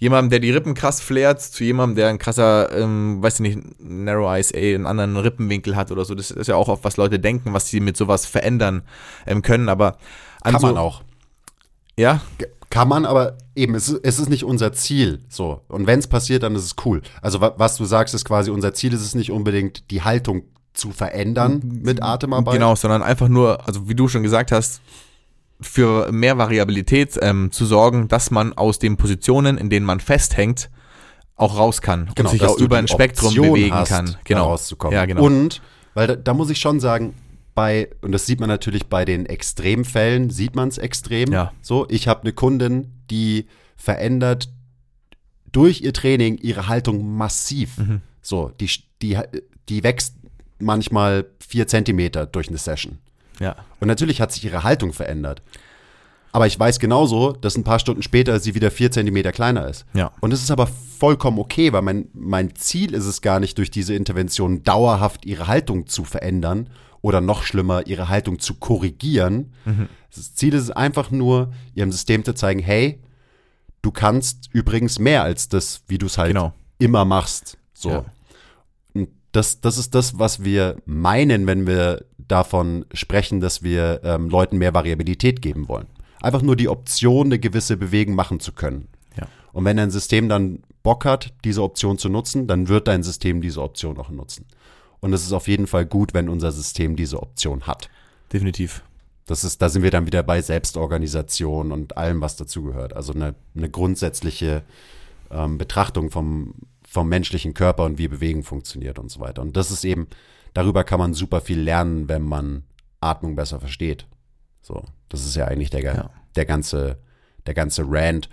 jemandem, der die Rippen krass flärt, zu jemandem, der ein krasser, ähm, weiß ich nicht, Narrow Eyes, ey, einen anderen Rippenwinkel hat oder so. Das ist ja auch oft, was Leute denken, was sie mit sowas verändern ähm, können, aber an Kann so, man auch. Ja, Kann man, aber eben, es ist, es ist nicht unser Ziel. So. Und wenn es passiert, dann ist es cool. Also, wa was du sagst, ist quasi, unser Ziel ist es nicht unbedingt, die Haltung zu verändern mit Atemarbeit. Genau, sondern einfach nur, also wie du schon gesagt hast, für mehr Variabilität ähm, zu sorgen, dass man aus den Positionen, in denen man festhängt, auch raus kann und sich Genau, auch über ein Spektrum Option bewegen hast, kann. Genau. rauszukommen. Ja, genau. Und, weil da, da muss ich schon sagen, bei, und das sieht man natürlich bei den Extremfällen, sieht man es extrem. Ja. So, ich habe eine Kundin, die verändert durch ihr Training ihre Haltung massiv. Mhm. So, die, die, die wächst manchmal vier Zentimeter durch eine Session. Ja. Und natürlich hat sich ihre Haltung verändert. Aber ich weiß genauso, dass ein paar Stunden später sie wieder vier Zentimeter kleiner ist. Ja. Und es ist aber vollkommen okay, weil mein, mein Ziel ist es gar nicht, durch diese Intervention dauerhaft ihre Haltung zu verändern oder noch schlimmer, ihre Haltung zu korrigieren. Das Ziel ist es einfach nur, ihrem System zu zeigen, hey, du kannst übrigens mehr als das, wie du es halt Genau. immer machst. So. Ja. Das, das ist das, was wir meinen, wenn wir davon sprechen, dass wir ähm, Leuten mehr Variabilität geben wollen. Einfach nur die Option, eine gewisse Bewegung machen zu können. Ja. Und wenn dein System dann Bock hat, diese Option zu nutzen, dann wird dein System diese Option auch nutzen. Und es ist auf jeden Fall gut, wenn unser System diese Option hat. Definitiv. Das ist, da sind wir dann wieder bei Selbstorganisation und allem, was dazugehört. Also eine, eine grundsätzliche ähm, Betrachtung vom, vom menschlichen Körper und wie Bewegung funktioniert und so weiter. Und das ist eben, darüber kann man super viel lernen, wenn man Atmung besser versteht. So, das ist ja eigentlich der, Ja. der ganze, der ganze Rant.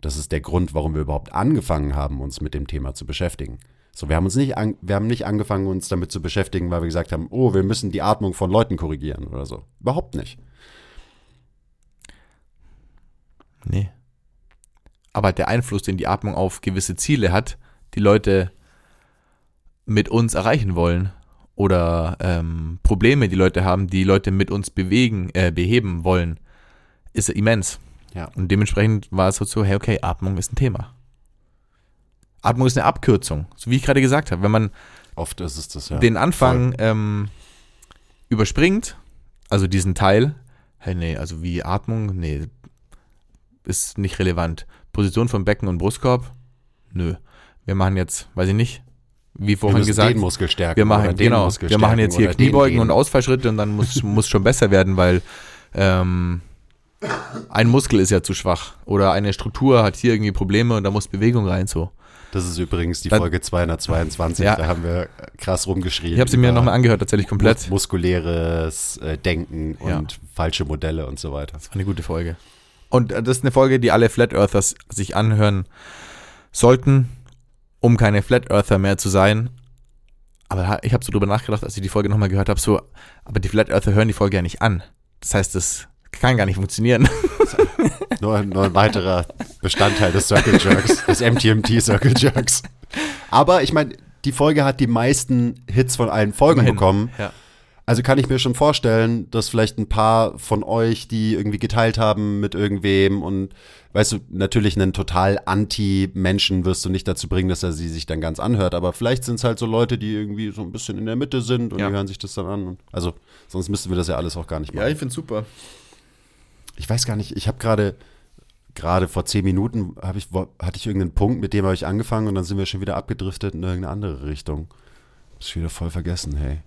Das ist der Grund, warum wir überhaupt angefangen haben, uns mit dem Thema zu beschäftigen. So, wir haben uns nicht, an, wir haben nicht angefangen, uns damit zu beschäftigen, weil wir gesagt haben, oh, wir müssen die Atmung von Leuten korrigieren oder so. Überhaupt nicht. Nee. Aber der Einfluss, den die Atmung auf gewisse Ziele hat, die Leute mit uns erreichen wollen oder ähm, Probleme, die Leute haben, die Leute mit uns bewegen, äh, beheben wollen, ist immens. Ja. Und dementsprechend war es so, hey, okay, Atmung ist ein Thema. Atmung ist eine Abkürzung, so wie ich gerade gesagt habe. Wenn man Oft ist es das, ja. den Anfang ähm, überspringt, also diesen Teil, hey, nee, also wie Atmung, nee, ist nicht relevant. Position von Becken und Brustkorb, nö. Wir machen jetzt, weiß ich nicht, wie wir vorhin müssen gesagt, den Muskel stärken. wir machen, genau, wir machen jetzt hier den, Kniebeugen den. und Ausfallschritte und dann muss, muss schon besser werden, weil ähm, ein Muskel ist ja zu schwach oder eine Struktur hat hier irgendwie Probleme und da muss Bewegung rein so. Das ist übrigens die Folge 222. Ja. Da haben wir krass rumgeschrien. Ich habe sie mir nochmal angehört, tatsächlich komplett. mus- Muskuläres äh, Denken Ja. und falsche Modelle und so weiter. Das war eine gute Folge. Und äh, das ist eine Folge, die alle Flat Earthers sich anhören sollten, um keine Flat Earther mehr zu sein. Aber ich habe so drüber nachgedacht, als ich die Folge nochmal gehört habe, so, aber die Flat Earther hören die Folge ja nicht an. Das heißt, das kann gar nicht funktionieren. [laughs] Nur, nur ein weiterer Bestandteil des Circle Jerks, des MTMT Circle Jerks. Aber ich meine, die Folge hat die meisten Hits von allen Folgen Immerhin. bekommen. Ja. Also kann ich mir schon vorstellen, dass vielleicht ein paar von euch, die irgendwie geteilt haben mit irgendwem und weißt du, natürlich einen total Anti-Menschen wirst du nicht dazu bringen, dass er sie sich dann ganz anhört, aber vielleicht sind es halt so Leute, die irgendwie so ein bisschen in der Mitte sind und Ja. die hören sich das dann an. Und, also sonst müssten wir das ja alles auch gar nicht machen. Ja, ich finde super. Ich weiß gar nicht, ich habe gerade gerade vor zehn Minuten ich, hatte ich irgendeinen Punkt, mit dem habe ich angefangen und dann sind wir schon wieder abgedriftet in irgendeine andere Richtung. Hab's schon wieder voll vergessen, hey.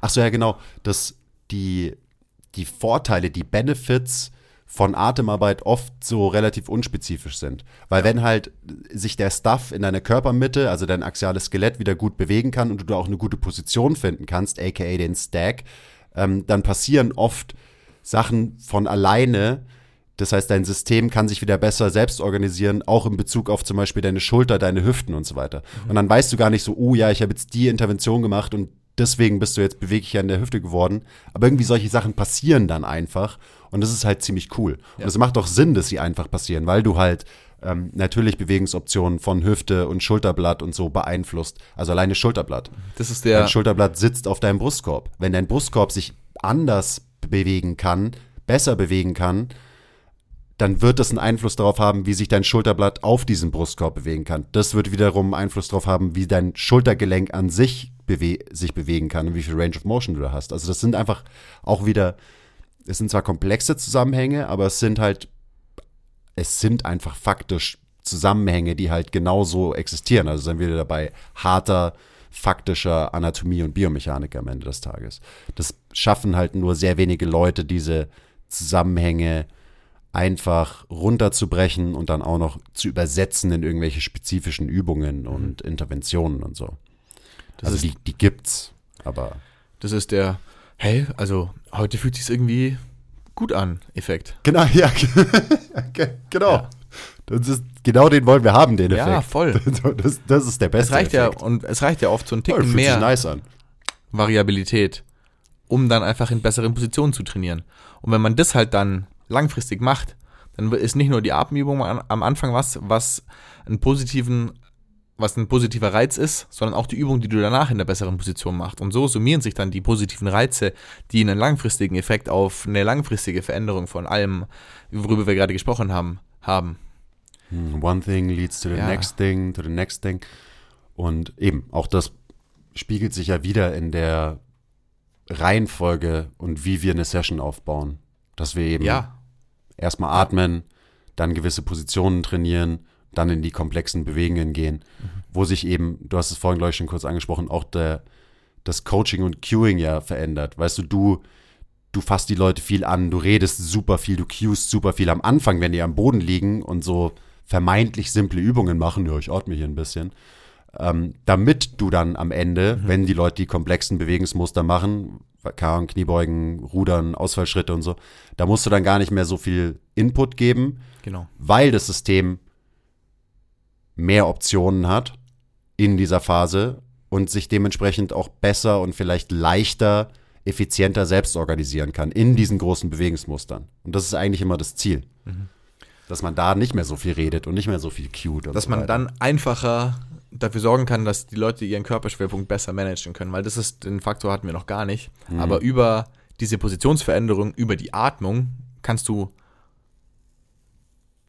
Ach so, ja genau, dass die, die Vorteile, die Benefits von Atemarbeit oft so relativ unspezifisch sind. Weil wenn halt sich der Stuff in deiner Körpermitte, also dein axiales Skelett wieder gut bewegen kann und du da auch eine gute Position finden kannst, aka den Stack, ähm, dann passieren oft Sachen von alleine. Das heißt, dein System kann sich wieder besser selbst organisieren, auch in Bezug auf zum Beispiel deine Schulter, deine Hüften und so weiter. Und dann weißt du gar nicht so, oh ja, ich habe jetzt die Intervention gemacht und deswegen bist du jetzt beweglicher in der Hüfte geworden. Aber irgendwie solche Sachen passieren dann einfach und das ist halt ziemlich cool. Und es macht auch Sinn, dass sie einfach passieren, weil du halt ähm, natürlich Bewegungsoptionen von Hüfte und Schulterblatt und so beeinflusst. Also alleine Schulterblatt. Das ist der. Dein Schulterblatt sitzt auf deinem Brustkorb. Wenn dein Brustkorb sich anders bewegen kann, besser bewegen kann, dann wird das einen Einfluss darauf haben, wie sich dein Schulterblatt auf diesem Brustkorb bewegen kann. Das wird wiederum Einfluss darauf haben, wie dein Schultergelenk an sich bewe sich bewegen kann und wie viel Range of Motion du da hast. Also das sind einfach auch wieder, es sind zwar komplexe Zusammenhänge, aber es sind halt, es sind einfach faktisch Zusammenhänge, die halt genauso existieren. Also sind wir dabei harter, faktischer Anatomie und Biomechanik am Ende des Tages. Das schaffen halt nur sehr wenige Leute, diese Zusammenhänge einfach runterzubrechen und dann auch noch zu übersetzen in irgendwelche spezifischen Übungen und Interventionen und so. Das also ist- die, die gibt's, aber Das ist der, hey, also heute fühlt sich irgendwie gut an, Effekt. genau, [laughs] ja, genau. Ja. Das ist, genau den wollen wir haben, den Effekt. Ja, voll. [laughs] Das, das ist der Es beste reicht ja, Effekt. und es reicht ja oft so ein Ja, Ticken fühlt mehr sich nice an. Variabilität, um dann einfach in besseren Positionen zu trainieren. Und wenn man das halt dann langfristig macht, dann ist nicht nur die Atemübung am Anfang was, was einen positiven, was ein positiver Reiz ist, sondern auch die Übung, die du danach in der besseren Position machst. Und so summieren sich dann die positiven Reize, die einen langfristigen Effekt auf eine langfristige Veränderung von allem, worüber wir gerade gesprochen haben, haben. Hm, One thing leads to the Ja. next thing, to the next thing. Und eben, auch das spiegelt sich ja wieder in der Reihenfolge und wie wir eine Session aufbauen. Dass wir eben Ja, erstmal atmen, dann gewisse Positionen trainieren, dann in die komplexen Bewegungen gehen, wo sich eben, du hast es vorhin, glaube ich, schon kurz angesprochen, auch der, das Coaching und Cueing ja verändert. Weißt du, du, du fasst die Leute viel an, du redest super viel, du cuest super viel. Am Anfang, wenn die am Boden liegen und so vermeintlich simple Übungen machen, ja, ich atme hier ein bisschen, ähm, damit du dann am Ende, wenn die Leute die komplexen Bewegungsmuster machen, Ahnung, Kniebeugen, Rudern, Ausfallschritte und so, da musst du dann gar nicht mehr so viel Input geben, genau. weil das System mehr Optionen hat in dieser Phase und sich dementsprechend auch besser und vielleicht leichter, effizienter selbst organisieren kann in diesen großen Bewegungsmustern. Und das ist eigentlich immer das Ziel. Dass man da nicht mehr so viel redet und nicht mehr so viel cute. Dass so man dann einfacher dafür sorgen kann, dass die Leute ihren Körperschwerpunkt besser managen können, weil das ist, den Faktor hatten wir noch gar nicht. Mhm. Aber über diese Positionsveränderung, über die Atmung, kannst du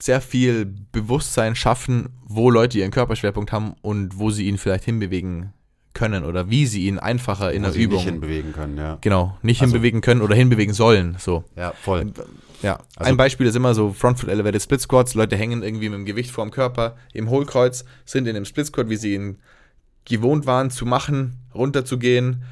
sehr viel Bewusstsein schaffen, wo Leute ihren Körperschwerpunkt haben und wo sie ihn vielleicht hinbewegen können oder wie sie ihn einfacher in Wo der sie Übung nicht hinbewegen können, ja. genau nicht Also- hinbewegen können oder hinbewegen sollen. So. Ja, voll. Ja, Also- ein Beispiel ist immer so Front Foot Elevated Split Squats. Leute hängen irgendwie mit dem Gewicht vorm Körper im Hohlkreuz, sind in einem Split Squat, wie sie ihn gewohnt waren zu machen, runterzugehen,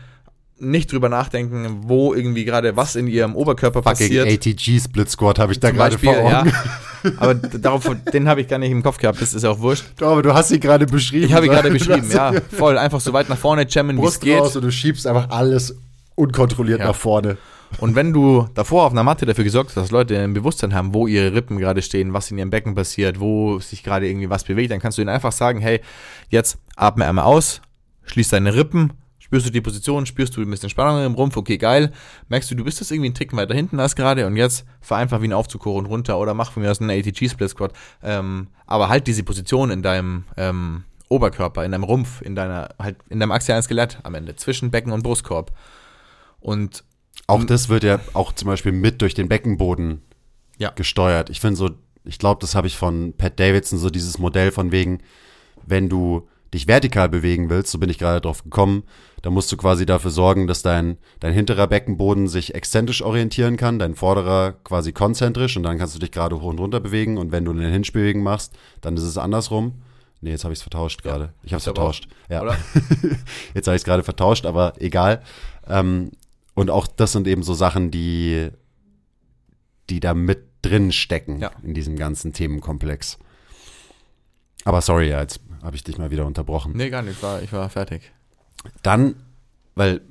nicht drüber nachdenken, wo irgendwie gerade was in ihrem Oberkörper passiert. ATG Split Squat habe ich da gerade vor Augen. ja. [laughs] Aber darauf, den habe ich gar nicht im Kopf gehabt, das ist ja auch wurscht. Doch, aber du hast sie gerade beschrieben. Ich habe ihn gerade Du beschrieben, ja. Voll, einfach so weit nach vorne jammen, wie es geht. raus und du schiebst einfach alles unkontrolliert Ja. nach vorne. Und wenn du davor auf einer Matte dafür gesorgt hast, dass Leute ein Bewusstsein haben, wo ihre Rippen gerade stehen, was in ihrem Becken passiert, wo sich gerade irgendwie was bewegt, dann kannst du ihnen einfach sagen, hey, jetzt atme einmal aus, schließ deine Rippen, spürst du die Position, spürst du ein bisschen Spannung im Rumpf, okay, geil. Merkst du, du bist jetzt irgendwie einen Ticken weiter hinten als gerade und jetzt fahr einfach wie ein Aufzug hoch und runter oder mach von mir aus einen ATG Split Squat. Ähm, aber halt diese Position in deinem ähm, Oberkörper, in deinem Rumpf, in deiner, halt in deinem axialen Skelett am Ende, zwischen Becken und Brustkorb. Und Auch das wird ja auch zum Beispiel mit durch den Beckenboden Ja. gesteuert. Ich finde so, ich glaube, das habe ich von Pat Davidson, so dieses Modell von wegen, wenn du dich vertikal bewegen willst, so bin ich gerade drauf gekommen, dann musst du quasi dafür sorgen, dass dein, dein hinterer Beckenboden sich exzentrisch orientieren kann, dein vorderer quasi konzentrisch und dann kannst du dich gerade hoch und runter bewegen und wenn du eine Hinspielbewegung machst, dann ist es andersrum. Nee, jetzt habe ich es vertauscht gerade. Ich habe es aber auch. vertauscht. Ja. [laughs] Jetzt habe ich es gerade vertauscht, aber egal. Ähm, und auch das sind eben so Sachen, die, die da mit drin stecken Ja. in diesem ganzen Themenkomplex. Aber sorry, ja, jetzt habe ich dich mal wieder unterbrochen. nee, gar nicht, war, ich war fertig. Dann, weil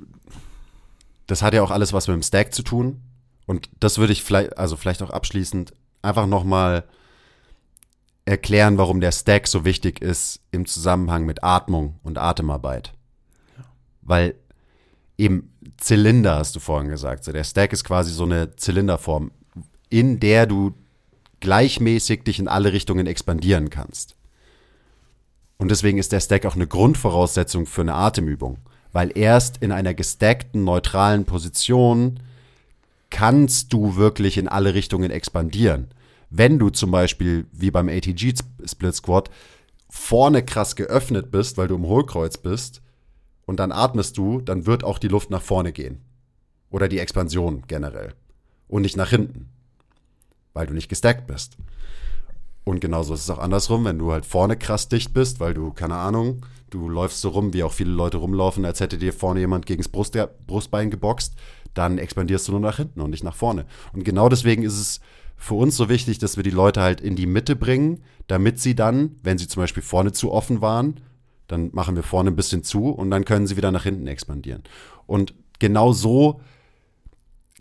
das hat ja auch alles was mit dem Stack zu tun. Und das würde ich vielleicht, also vielleicht auch abschließend einfach nochmal erklären, warum der Stack so wichtig ist im Zusammenhang mit Atmung und Atemarbeit. Weil eben Zylinder, hast du vorhin gesagt. So der Stack ist quasi so eine Zylinderform, in der du gleichmäßig dich in alle Richtungen expandieren kannst. Und deswegen ist der Stack auch eine Grundvoraussetzung für eine Atemübung. Weil erst in einer gestackten, neutralen Position kannst du wirklich in alle Richtungen expandieren. Wenn du zum Beispiel, wie beim ATG Split Squat, vorne krass geöffnet bist, weil du im Hohlkreuz bist, und dann atmest du, dann wird auch die Luft nach vorne gehen. Oder die Expansion generell. Und nicht nach hinten. Weil du nicht gestackt bist. Und genauso ist es auch andersrum, wenn du halt vorne krass dicht bist, weil du, keine Ahnung, du läufst so rum, wie auch viele Leute rumlaufen, als hätte dir vorne jemand gegen das Brust, Brustbein geboxt, dann expandierst du nur nach hinten und nicht nach vorne. Und genau deswegen ist es für uns so wichtig, dass wir die Leute halt in die Mitte bringen, damit sie dann, wenn sie zum Beispiel vorne zu offen waren, dann machen wir vorne ein bisschen zu und dann können sie wieder nach hinten expandieren. Und genau so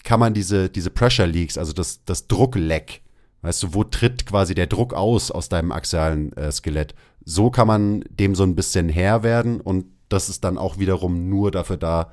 kann man diese, diese Pressure Leaks, also das, das Druckleck, weißt du, wo tritt quasi der Druck aus aus deinem axialen äh, Skelett? So kann man dem so ein bisschen Herr werden und das ist dann auch wiederum nur dafür da,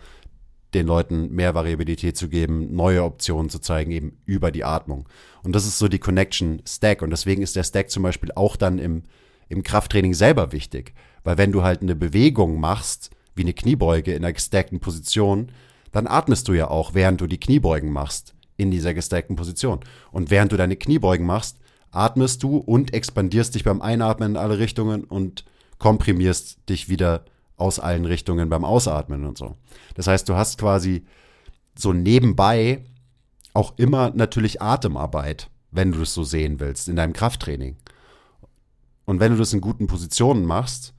den Leuten mehr Variabilität zu geben, neue Optionen zu zeigen, eben über die Atmung. Und das ist so die Connection Stack. Und deswegen ist der Stack zum Beispiel auch dann im, im Krafttraining selber wichtig. Weil wenn du halt eine Bewegung machst, wie eine Kniebeuge in einer gestackten Position, dann atmest du ja auch, während du die Kniebeugen machst, in dieser gestackten Position. Und während du deine Kniebeugen machst, atmest du und expandierst dich beim Einatmen in alle Richtungen und komprimierst dich wieder aus allen Richtungen beim Ausatmen und so. Das heißt, du hast quasi so nebenbei auch immer natürlich Atemarbeit, wenn du es so sehen willst, in deinem Krafttraining. Und wenn du das in guten Positionen machst,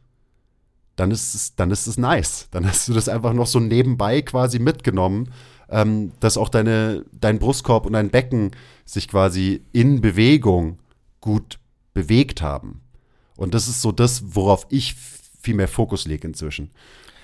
dann ist es, dann ist es nice. Dann hast du das einfach noch so nebenbei quasi mitgenommen, ähm, dass auch deine, dein Brustkorb und dein Becken sich quasi in Bewegung gut bewegt haben. Und das ist so das, worauf ich viel mehr Fokus lege inzwischen.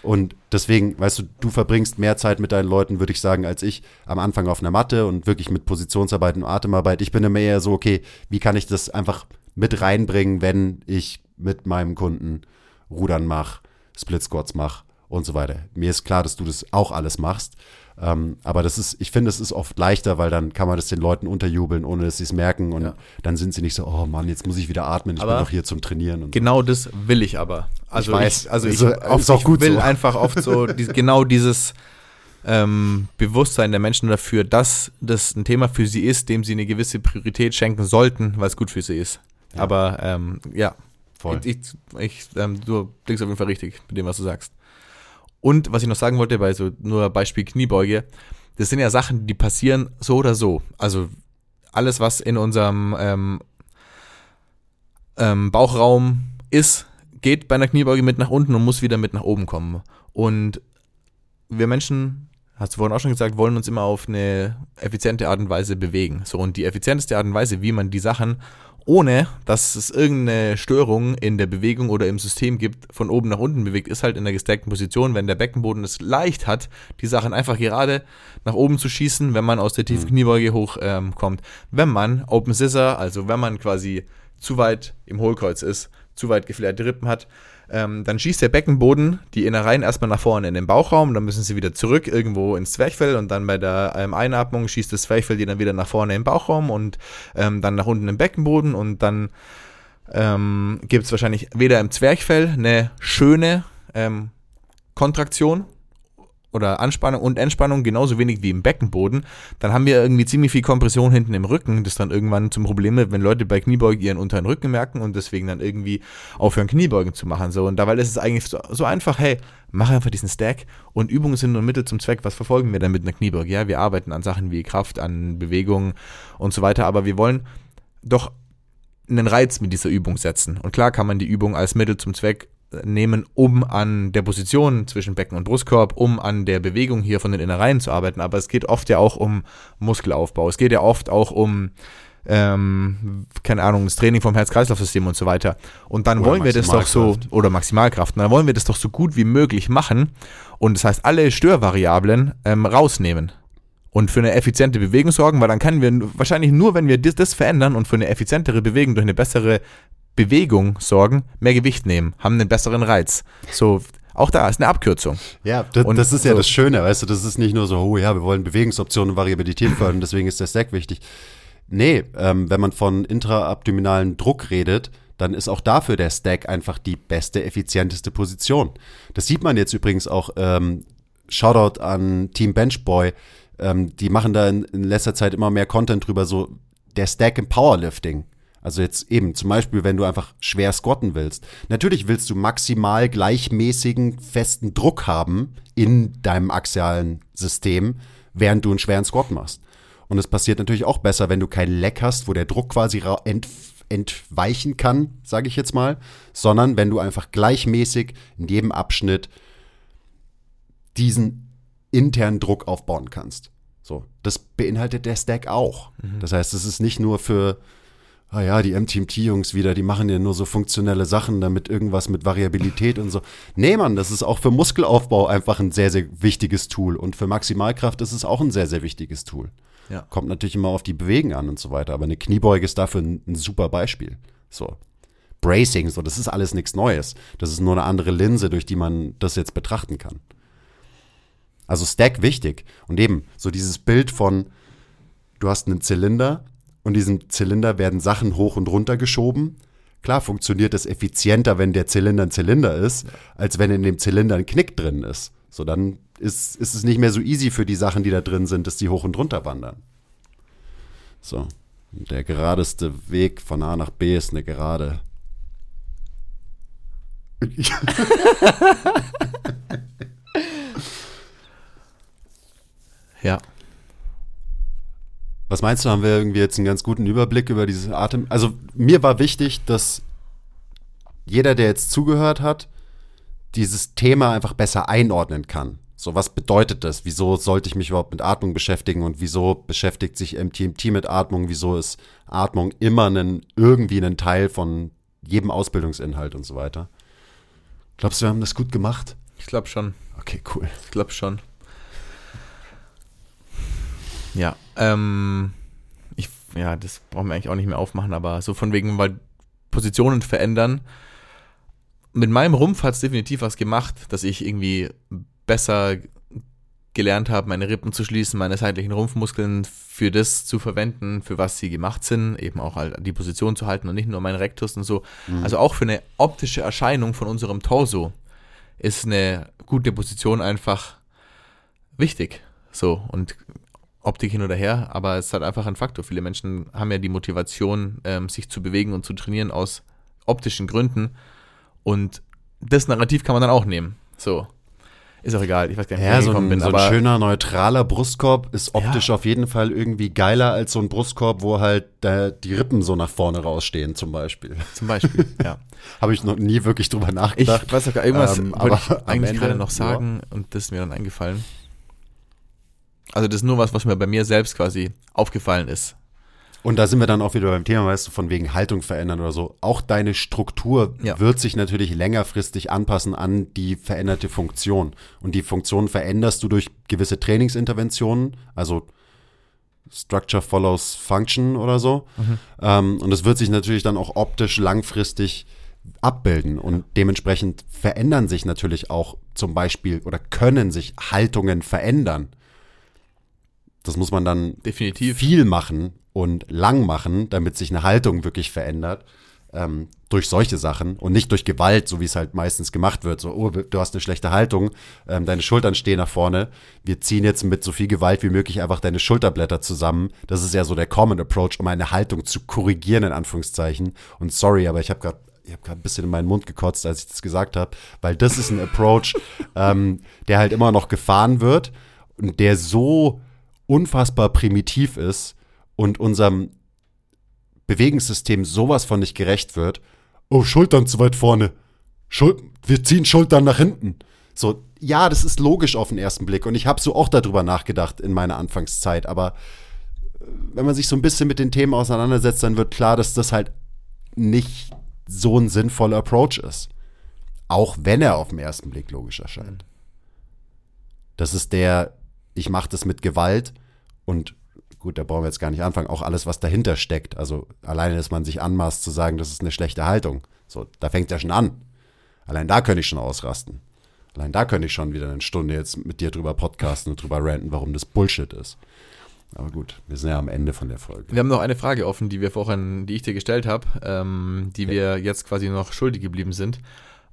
Und deswegen, weißt du, du verbringst mehr Zeit mit deinen Leuten, würde ich sagen, als ich am Anfang auf einer Matte und wirklich mit Positionsarbeit und Atemarbeit. Ich bin immer eher so, okay, wie kann ich das einfach mit reinbringen, wenn ich mit meinem Kunden Rudern mache, Split Squats mache und so weiter. Mir ist klar, dass du das auch alles machst. Ähm, aber das ist, ich finde, es ist oft leichter, weil dann kann man das den Leuten unterjubeln, ohne dass sie es merken. Und Ja. dann sind sie nicht so, oh Mann, jetzt muss ich wieder atmen, ich Aber bin doch hier zum Trainieren. Und so. Genau das will ich aber. Also Ich weiß. ich, also ich, auch ich will so. einfach oft so [laughs] dies, genau dieses ähm, Bewusstsein der Menschen dafür, dass das ein Thema für sie ist, dem sie eine gewisse Priorität schenken sollten, weil es gut für sie ist. Ja. Aber ähm, ja, Voll. ich, ich, ich, ähm, du blickst auf jeden Fall richtig mit dem, was du sagst. Und was ich noch sagen wollte, bei so nur Beispiel Kniebeuge, das sind ja Sachen, die passieren so oder so. Also alles, was in unserem ähm, ähm, Bauchraum ist, geht bei einer Kniebeuge mit nach unten und muss wieder mit nach oben kommen. Und wir Menschen, hast du vorhin auch schon gesagt, wollen uns immer auf eine effiziente Art und Weise bewegen. So, und die effizienteste Art und Weise, wie man die Sachen, ohne dass es irgendeine Störung in der Bewegung oder im System gibt, von oben nach unten bewegt, ist halt in der gestackten Position, wenn der Beckenboden es leicht hat, die Sachen einfach gerade nach oben zu schießen, wenn man aus der tiefen Kniebeuge hochkommt. Ähm, kommt. wenn man Open Scissor, also wenn man quasi zu weit im Hohlkreuz ist, zu weit geflairte Rippen hat, ähm, dann schießt der Beckenboden die Innereien erstmal nach vorne in den Bauchraum, dann müssen sie wieder zurück irgendwo ins Zwerchfell und dann bei der ähm, Einatmung schießt das Zwerchfell die dann wieder nach vorne im Bauchraum und ähm, dann nach unten im Beckenboden und dann ähm, gibt es wahrscheinlich weder im Zwerchfell eine schöne ähm, Kontraktion oder Anspannung und Entspannung genauso wenig wie im Beckenboden, dann haben wir irgendwie ziemlich viel Kompression hinten im Rücken, das dann irgendwann zum Problem wird, wenn Leute bei Kniebeugen ihren unteren Rücken merken und deswegen dann irgendwie aufhören, Kniebeugen zu machen. So, und dabei ist es eigentlich so, so einfach, hey, mach einfach diesen Stack und Übungen sind nur Mittel zum Zweck. Was verfolgen wir dann mit einer Kniebeuge? Ja, wir arbeiten an Sachen wie Kraft, an Bewegungen und so weiter, aber wir wollen doch einen Reiz mit dieser Übung setzen. Und klar kann man die Übung als Mittel zum Zweck nehmen, um an der Position zwischen Becken und Brustkorb, um an der Bewegung hier von den Innereien zu arbeiten. Aber es geht oft ja auch um Muskelaufbau. Es geht ja oft auch um ähm, keine Ahnung, das Training vom Herz-Kreislauf-System und so weiter. Und dann Oder wollen wir das doch so, oder Maximalkraft, und dann wollen wir das doch so gut wie möglich machen. Und das heißt, alle Störvariablen ähm, rausnehmen und für eine effiziente Bewegung sorgen, weil dann können wir wahrscheinlich nur, wenn wir das, das verändern und für eine effizientere Bewegung durch eine bessere Bewegung sorgen, mehr Gewicht nehmen, haben einen besseren Reiz. So, auch da ist eine Abkürzung. Ja, das, Und das ist ja so- das Schöne, weißt du, das ist nicht nur so, oh ja, wir wollen Bewegungsoptionen und Variabilität fördern, deswegen ist der Stack wichtig. Nee, ähm, wenn man von intraabdominalen Druck redet, dann ist auch dafür der Stack einfach die beste, effizienteste Position. Das sieht man jetzt übrigens auch, ähm, Shoutout an Team Benchboy, ähm, die machen da in, in letzter Zeit immer mehr Content drüber, so der Stack im Powerlifting. Also jetzt eben zum Beispiel, wenn du einfach schwer squatten willst. Natürlich willst du maximal gleichmäßigen, festen Druck haben in deinem axialen System, während du einen schweren Squat machst. Und es passiert natürlich auch besser, wenn du kein Leck hast, wo der Druck quasi ent, entweichen kann, sage ich jetzt mal, sondern wenn du einfach gleichmäßig in jedem Abschnitt diesen internen Druck aufbauen kannst. So, das beinhaltet der Stack auch. Das heißt, es ist nicht nur für, ah ja, die MTMT-Jungs wieder, die machen ja nur so funktionelle Sachen, damit irgendwas mit Variabilität und so. Nee, Mann, das ist auch für Muskelaufbau einfach ein sehr, sehr wichtiges Tool. Und für Maximalkraft ist es auch ein sehr, sehr wichtiges Tool. Ja. Kommt natürlich immer auf die Bewegung an und so weiter. Aber eine Kniebeuge ist dafür ein, ein super Beispiel. So. Bracing, so, das ist alles nichts Neues. Das ist nur eine andere Linse, durch die man das jetzt betrachten kann. Also Stack wichtig. Und eben, so dieses Bild von, du hast einen Zylinder und diesem Zylinder werden Sachen hoch und runter geschoben. Klar funktioniert es effizienter, wenn der Zylinder ein Zylinder ist, als wenn in dem Zylinder ein Knick drin ist. So, dann ist, ist es nicht mehr so easy für die Sachen, die da drin sind, dass die hoch und runter wandern. So. Der geradeste Weg von A nach B ist eine Gerade. [laughs] Ja. Was meinst du, haben wir irgendwie jetzt einen ganz guten Überblick über dieses Atem? Also mir war wichtig, dass jeder, der jetzt zugehört hat, dieses Thema einfach besser einordnen kann. So, was bedeutet das? Wieso sollte ich mich überhaupt mit Atmung beschäftigen und wieso beschäftigt sich MTMT mit Atmung? Wieso ist Atmung immer einen, irgendwie ein Teil von jedem Ausbildungsinhalt und so weiter? Glaubst du, wir haben das gut gemacht? Ich glaube schon. Okay, cool. Ich glaube schon. Ja, ähm, ich, ja, das brauchen wir eigentlich auch nicht mehr aufmachen, aber so von wegen, weil Positionen verändern. Mit meinem Rumpf hat es definitiv was gemacht, dass ich irgendwie besser gelernt habe, meine Rippen zu schließen, meine seitlichen Rumpfmuskeln für das zu verwenden, für was sie gemacht sind, eben auch halt die Position zu halten und nicht nur meinen Rektus und so. Also auch für eine optische Erscheinung von unserem Torso ist eine gute Position einfach wichtig. So, und Optik hin oder her, aber es ist halt einfach ein Faktor. Viele Menschen haben ja die Motivation, ähm, sich zu bewegen und zu trainieren aus optischen Gründen. Und das Narrativ kann man dann auch nehmen. So. Ist auch egal, ich weiß gar nicht, wie Ja, ich so ein, bin, so ein schöner, neutraler Brustkorb ist optisch Ja. auf jeden Fall irgendwie geiler als so ein Brustkorb, wo halt da die Rippen so nach vorne rausstehen, zum Beispiel. zum Beispiel, [laughs] ja. Habe ich noch nie wirklich drüber Ich nachgedacht. weiß auch gar irgendwas Ähm, wollte aber ich eigentlich Ende, gerade noch ja. sagen und das ist mir dann eingefallen. Also das ist nur was, was mir bei mir selbst quasi aufgefallen ist. Und da sind wir dann auch wieder beim Thema, weißt du, von wegen Haltung verändern oder so. Auch deine Struktur Ja. wird sich natürlich längerfristig anpassen an die veränderte Funktion. Und die Funktion veränderst du durch gewisse Trainingsinterventionen, also Structure follows Function oder so. Ähm, und es wird sich natürlich dann auch optisch langfristig abbilden. Und dementsprechend verändern sich natürlich auch zum Beispiel oder können sich Haltungen verändern. Das muss man dann Definitiv. viel machen und lang machen, damit sich eine Haltung wirklich verändert. ähm, durch solche Sachen und nicht durch Gewalt, so wie es halt meistens gemacht wird. So, oh, du hast eine schlechte Haltung, ähm, deine Schultern stehen nach vorne. Wir ziehen jetzt mit so viel Gewalt wie möglich einfach deine Schulterblätter zusammen. Das ist ja so der Common Approach, um eine Haltung zu korrigieren, in Anführungszeichen. Und sorry, aber ich habe gerade ich habe gerade ein bisschen in meinen Mund gekotzt, als ich das gesagt habe, weil das ist ein Approach, [laughs] ähm, der halt immer noch gefahren wird und der so unfassbar primitiv ist und unserem Bewegungssystem sowas von nicht gerecht wird. Oh, Schultern zu weit vorne. Schul wir ziehen Schultern nach hinten. So, ja, das ist logisch auf den ersten Blick und ich habe so auch darüber nachgedacht in meiner Anfangszeit, aber äh, wenn man sich so ein bisschen mit den Themen auseinandersetzt, dann wird klar, dass das halt nicht so ein sinnvoller Approach ist. Auch wenn er auf den ersten Blick logisch erscheint. Das ist der, ich mache das mit Gewalt und gut, da brauchen wir jetzt gar nicht anfangen, auch alles, was dahinter steckt. Also alleine, dass man sich anmaßt zu sagen, das ist eine schlechte Haltung. So, da fängt ja schon an. Allein da könnte ich schon ausrasten. Allein da könnte ich schon wieder eine Stunde jetzt mit dir drüber podcasten und drüber ranten, warum das Bullshit ist. Aber gut, wir sind ja am Ende von der Folge. Wir haben noch eine Frage offen, die wir vorhin, die ich dir gestellt habe, ähm, die wir jetzt quasi noch schuldig geblieben sind.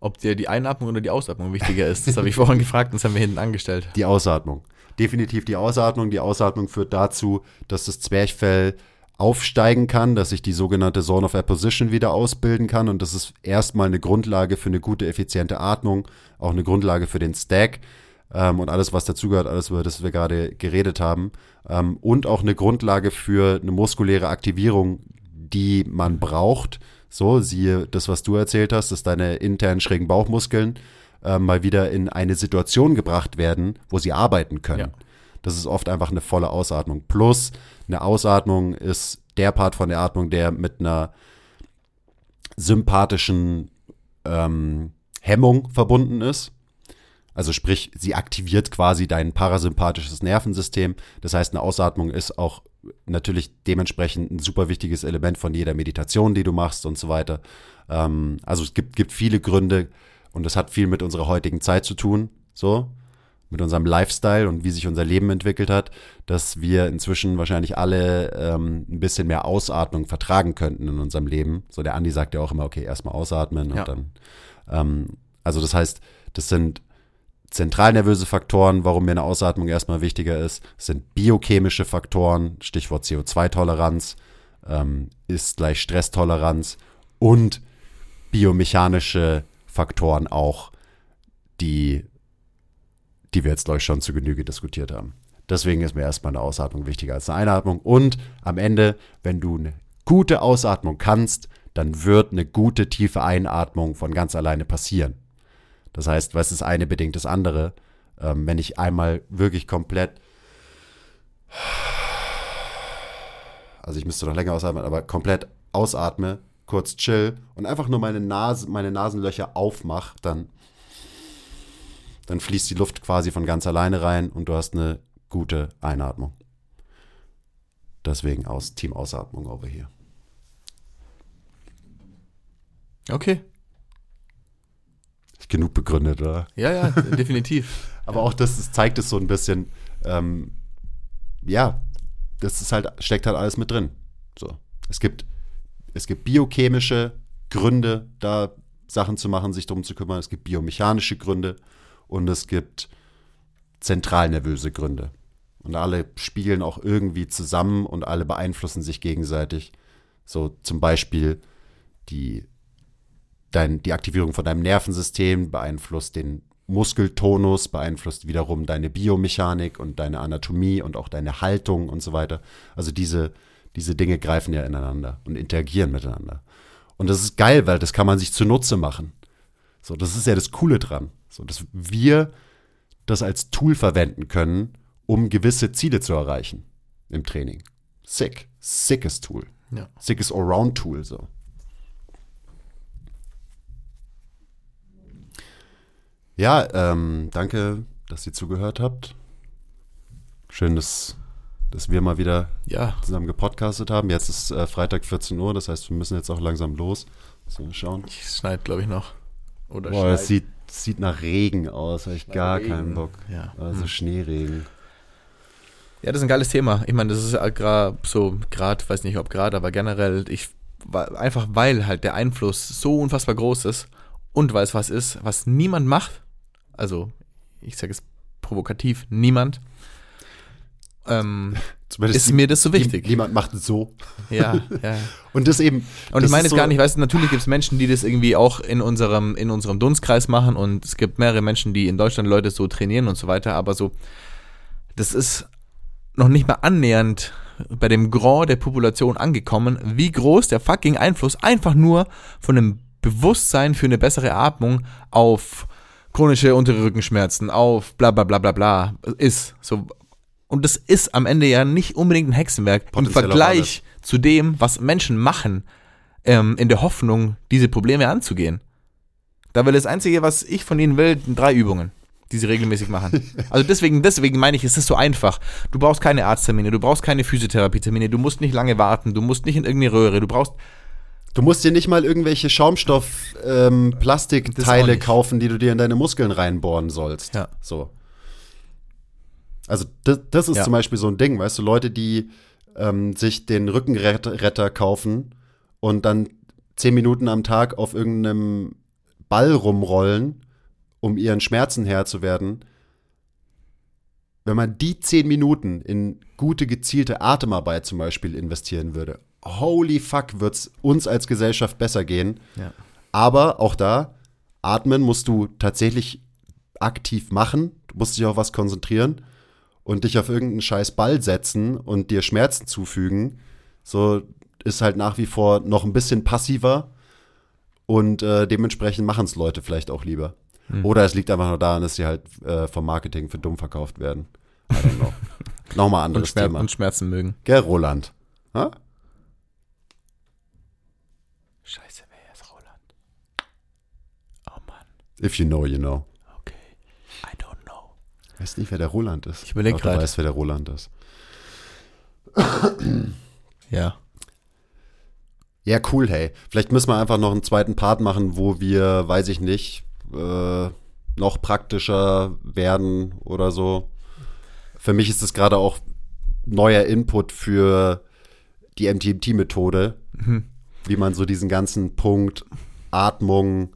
Ob dir die Einatmung oder die Ausatmung wichtiger ist. Das habe ich [laughs] vorhin gefragt und das haben wir hinten angestellt. Die Ausatmung. Definitiv die Ausatmung. Die Ausatmung führt dazu, dass das Zwerchfell aufsteigen kann, dass sich die sogenannte Zone of Apposition wieder ausbilden kann. Und das ist erstmal eine Grundlage für eine gute, effiziente Atmung, auch eine Grundlage für den Stack ähm, und alles, was dazugehört, alles, über das wir gerade geredet haben. Ähm, und auch eine Grundlage für eine muskuläre Aktivierung, die man braucht. So, siehe das, was du erzählt hast, dass deine internen schrägen Bauchmuskeln äh, mal wieder in eine Situation gebracht werden, wo sie arbeiten können. Ja. Das ist oft einfach eine volle Ausatmung. Plus, eine Ausatmung ist der Part von der Atmung, der mit einer sympathischen ähm, Hemmung verbunden ist. Also sprich, sie aktiviert quasi dein parasympathisches Nervensystem. Das heißt, eine Ausatmung ist auch natürlich dementsprechend ein super wichtiges Element von jeder Meditation, die du machst und so weiter. Ähm, also es gibt, gibt viele Gründe und das hat viel mit unserer heutigen Zeit zu tun, so mit unserem Lifestyle und wie sich unser Leben entwickelt hat, dass wir inzwischen wahrscheinlich alle ähm, ein bisschen mehr Ausatmung vertragen könnten in unserem Leben. So der Andi sagt ja auch immer, okay, erstmal ausatmen und ja. dann. Ähm, also das heißt, das sind zentralnervöse Faktoren, warum mir eine Ausatmung erstmal wichtiger ist, sind biochemische Faktoren, Stichwort CO2-Toleranz, ähm, ist gleich Stresstoleranz und biomechanische Faktoren auch, die, die wir jetzt, glaube ich, schon zu Genüge diskutiert haben. Deswegen ist mir erstmal eine Ausatmung wichtiger als eine Einatmung. Und am Ende, wenn du eine gute Ausatmung kannst, dann wird eine gute tiefe Einatmung von ganz alleine passieren. Das heißt, was das eine bedingt das andere. Ähm, wenn ich einmal wirklich komplett, also ich müsste noch länger ausatmen, aber komplett ausatme, kurz chill und einfach nur meine Nase, meine Nasenlöcher aufmache, dann, dann fließt die Luft quasi von ganz alleine rein und du hast eine gute Einatmung. Deswegen aus Team Ausatmung over hier. Okay genug begründet, oder? Ja, ja, definitiv. [laughs] Aber auch das, das, zeigt es so ein bisschen, ähm, ja, das ist halt, steckt halt alles mit drin. So. Es gibt, es gibt biochemische Gründe, da Sachen zu machen, sich darum zu kümmern. Es gibt biomechanische Gründe und es gibt zentralnervöse Gründe. Und alle spielen auch irgendwie zusammen und alle beeinflussen sich gegenseitig. So zum Beispiel die dein, die Aktivierung von deinem Nervensystem, beeinflusst den Muskeltonus, beeinflusst wiederum deine Biomechanik und deine Anatomie und auch deine Haltung und so weiter. Also diese, diese Dinge greifen ja ineinander und interagieren miteinander. Und das ist geil, weil das kann man sich zunutze machen. So, das ist ja das Coole dran. So, dass wir das als Tool verwenden können, um gewisse Ziele zu erreichen im Training. Sick. Sickes Tool. Ja. Sickes Allround-Tool, so. Ja, ähm, danke, dass ihr zugehört habt. Schön, dass, dass wir mal wieder ja. zusammen gepodcastet haben. Jetzt ist äh, Freitag 14 Uhr, das heißt, wir müssen jetzt auch langsam los. Wir schauen. Es schneit, glaube ich, noch. Oder Boah, es sieht, sieht nach Regen aus, habe ich gar Regen. keinen Bock. Ja. Also hm. Schneeregen. Ja, das ist ein geiles Thema. Ich meine, das ist gerade so, gerade, weiß nicht ob gerade, aber generell, ich einfach weil halt der Einfluss so unfassbar groß ist und weil es was ist, was niemand macht, also ich sage es provokativ, niemand, ähm, [laughs] ist mir das so wichtig. Niemand macht es so. ja, ja. [laughs] Und das eben. Und das ich meine jetzt so- gar nicht, weißt du, natürlich gibt es Menschen, die das irgendwie auch in unserem, in unserem Dunstkreis machen und es gibt mehrere Menschen, die in Deutschland Leute so trainieren und so weiter, aber so, das ist noch nicht mal annähernd bei dem Grand der Population angekommen, wie groß der fucking Einfluss einfach nur von einem Bewusstsein für eine bessere Atmung auf chronische untere Rückenschmerzen, auf bla bla bla bla bla ist. So, und das ist am Ende ja nicht unbedingt ein Hexenwerk im Vergleich zu dem, was Menschen machen, ähm, in der Hoffnung, diese Probleme anzugehen. Da will das Einzige, was ich von ihnen will, drei Übungen, die sie regelmäßig machen. [laughs] Also deswegen, deswegen meine ich, es ist so einfach. Du brauchst keine Arzttermine, du brauchst keine Physiotherapietermine, du musst nicht lange warten, du musst nicht in irgendeine Röhre, du brauchst Du musst dir nicht mal irgendwelche Schaumstoff-Plastikteile nicht. kaufen, die du dir in deine Muskeln reinbohren sollst. Ja. So. Also das, das ist Ja. zum Beispiel so ein Ding, weißt du, Leute, die ähm, sich den Rückenretter Retter kaufen und dann zehn Minuten am Tag auf irgendeinem Ball rumrollen, um ihren Schmerzen Herr zu werden. Wenn man die zehn Minuten in gute, gezielte Atemarbeit zum Beispiel investieren würde, holy fuck, wird's uns als Gesellschaft besser gehen. Ja. Aber auch da, atmen musst du tatsächlich aktiv machen. Du musst dich auf was konzentrieren und dich auf irgendeinen scheiß Ball setzen und dir Schmerzen zufügen. So ist halt nach wie vor noch ein bisschen passiver und äh, dementsprechend machen es Leute vielleicht auch lieber. Oder es liegt einfach nur daran, dass sie halt äh, vom Marketing für dumm verkauft werden. I don't know. [laughs] Nochmal und, anderes Schmer Thema. und Schmerzen mögen. Gell, Roland? Ha? Scheiße, wer ist Roland? Oh Mann, If you know, you know. okay. I don't know. Weiß nicht, wer der Roland ist. Ich überleg Aber Du weißt, wer der Roland ist. Ja. Ja, cool, hey. Vielleicht müssen wir einfach noch einen zweiten Part machen, wo wir, weiß ich nicht, äh, noch praktischer werden oder so. Für mich ist das gerade auch neuer Input für die MTMT-Methode, wie man so diesen ganzen Punkt Atmung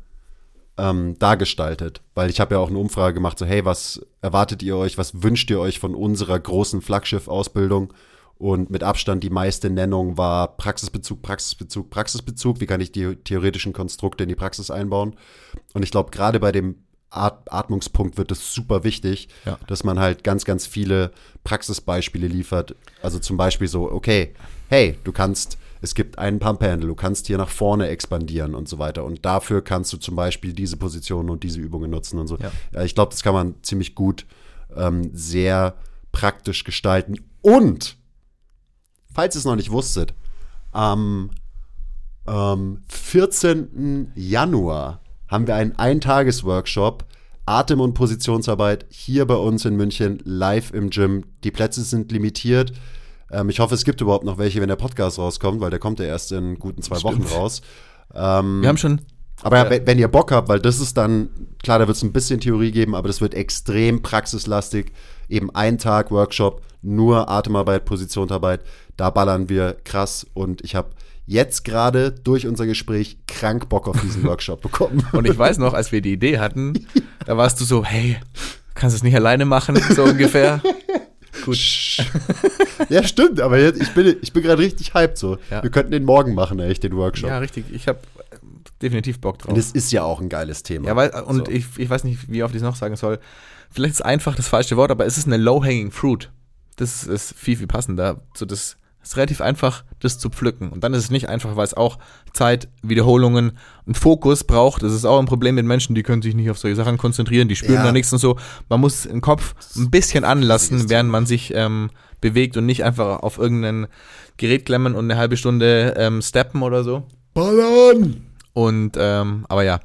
ähm, dargestaltet. Weil ich habe ja auch eine Umfrage gemacht, so hey, was erwartet ihr euch, was wünscht ihr euch von unserer großen Flaggschiff-Ausbildung? Und mit Abstand die meiste Nennung war Praxisbezug, Praxisbezug, Praxisbezug. Wie kann ich die theoretischen Konstrukte in die Praxis einbauen? Und ich glaube, gerade bei dem At Atmungspunkt wird es super wichtig, Ja. dass man halt ganz, ganz viele Praxisbeispiele liefert. Also zum Beispiel so, okay, hey, du kannst, es gibt einen Pump-Handle, du kannst hier nach vorne expandieren und so weiter. Und dafür kannst du zum Beispiel diese Positionen und diese Übungen nutzen und so. Ja, ich glaube, das kann man ziemlich gut ähm, sehr praktisch gestalten. Und, falls ihr es noch nicht wusstet, am ähm, 14. Januar haben wir einen Eintages-Workshop Atem- und Positionsarbeit hier bei uns in München live im Gym. Die Plätze sind limitiert. Ähm, ich hoffe, es gibt überhaupt noch welche, wenn der Podcast rauskommt, weil der kommt ja erst in guten zwei Wochen Stimmt. raus. Ähm, Wir haben schon, aber Ja. wenn, wenn ihr Bock habt, weil das ist dann, klar, da wird es ein bisschen Theorie geben, aber das wird extrem praxislastig. Eben ein Tag Workshop, nur Atemarbeit, Positionsarbeit. Da ballern wir krass und ich habe jetzt gerade durch unser Gespräch krank Bock auf diesen [laughs] Workshop bekommen. und ich weiß noch, als wir die Idee hatten, da warst du so, hey, kannst du es nicht alleine machen, so ungefähr. [laughs] Gut. [laughs] ja, stimmt, aber jetzt, ich bin, ich bin gerade richtig hyped so. Ja. Wir könnten den morgen machen, echt, den Workshop. Ja, richtig. Ich habe definitiv Bock drauf. und es ist ja auch ein geiles Thema. Ja, weil, und So. ich, ich weiß nicht, wie oft ich es noch sagen soll. Vielleicht ist einfach das falsche Wort, aber es ist eine low-hanging fruit. Das ist viel, viel passender. So, das ist relativ einfach, das zu pflücken. Und dann ist es nicht einfach, weil es auch Zeit, Wiederholungen und Fokus braucht. Das ist auch ein Problem mit Menschen, die können sich nicht auf solche Sachen konzentrieren, die spüren Ja. da nichts und so. Man muss den Kopf ein bisschen anlassen, während man sich ähm, bewegt und nicht einfach auf irgendein Gerät klemmen und eine halbe Stunde ähm, steppen oder so. Ballern! Und, ähm, aber ja.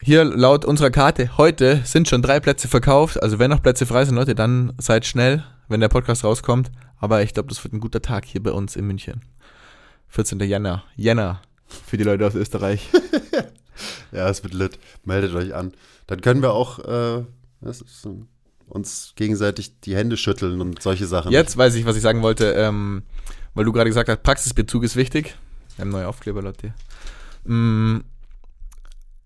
Hier laut unserer Karte heute sind schon drei Plätze verkauft. Also wenn noch Plätze frei sind, Leute, dann seid schnell, wenn der Podcast rauskommt. Aber ich glaube, das wird ein guter Tag hier bei uns in München. 14. Jänner. Jänner. Für die Leute aus Österreich. [laughs] Ja, es wird lit. Meldet euch an. Dann können wir auch äh, uns gegenseitig die Hände schütteln und solche Sachen. Jetzt weiß ich, was ich sagen wollte. Ähm, weil du gerade gesagt hast, Praxisbezug ist wichtig. Wir haben neue Aufkleber, Leute. Mm,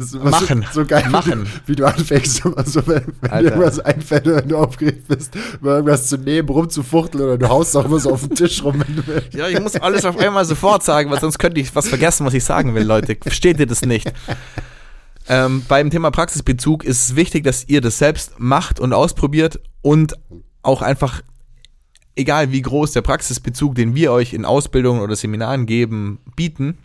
Ist Machen. So, so geil, Machen. Wie, wie du anfängst, immer so, wenn, wenn dir irgendwas einfällt oder wenn du aufgeregt bist, mal irgendwas zu nehmen, rumzufuchteln oder du haust auch immer so auf den Tisch rum. Wenn du willst. Ja, ich muss alles auf einmal sofort sagen, weil sonst könnte ich was vergessen, was ich sagen will, Leute. Versteht ihr das nicht? Ähm, beim Thema Praxisbezug ist es wichtig, dass ihr das selbst macht und ausprobiert und auch einfach, egal wie groß der Praxisbezug, den wir euch in Ausbildungen oder Seminaren geben, bieten,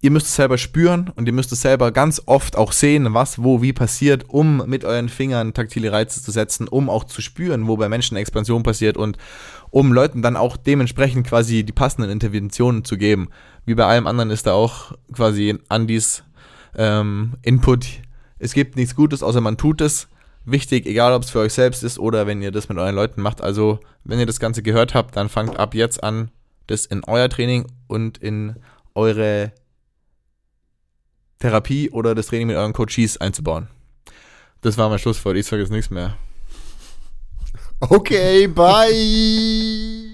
ihr müsst es selber spüren und ihr müsst es selber ganz oft auch sehen, was, wo, wie passiert, um mit euren Fingern taktile Reize zu setzen, um auch zu spüren, wo bei Menschen Expansion passiert und um Leuten dann auch dementsprechend quasi die passenden Interventionen zu geben. Wie bei allem anderen ist da auch quasi Andys ähm, Input. Es gibt nichts Gutes, außer man tut es. Wichtig, egal ob es für euch selbst ist oder wenn ihr das mit euren Leuten macht. Also, wenn ihr das Ganze gehört habt, dann fangt ab jetzt an, das in euer Training und in eure Therapie oder das Training mit euren Coaches einzubauen. Das war mein Schlusswort. Ich sage jetzt nichts mehr. Okay, bye.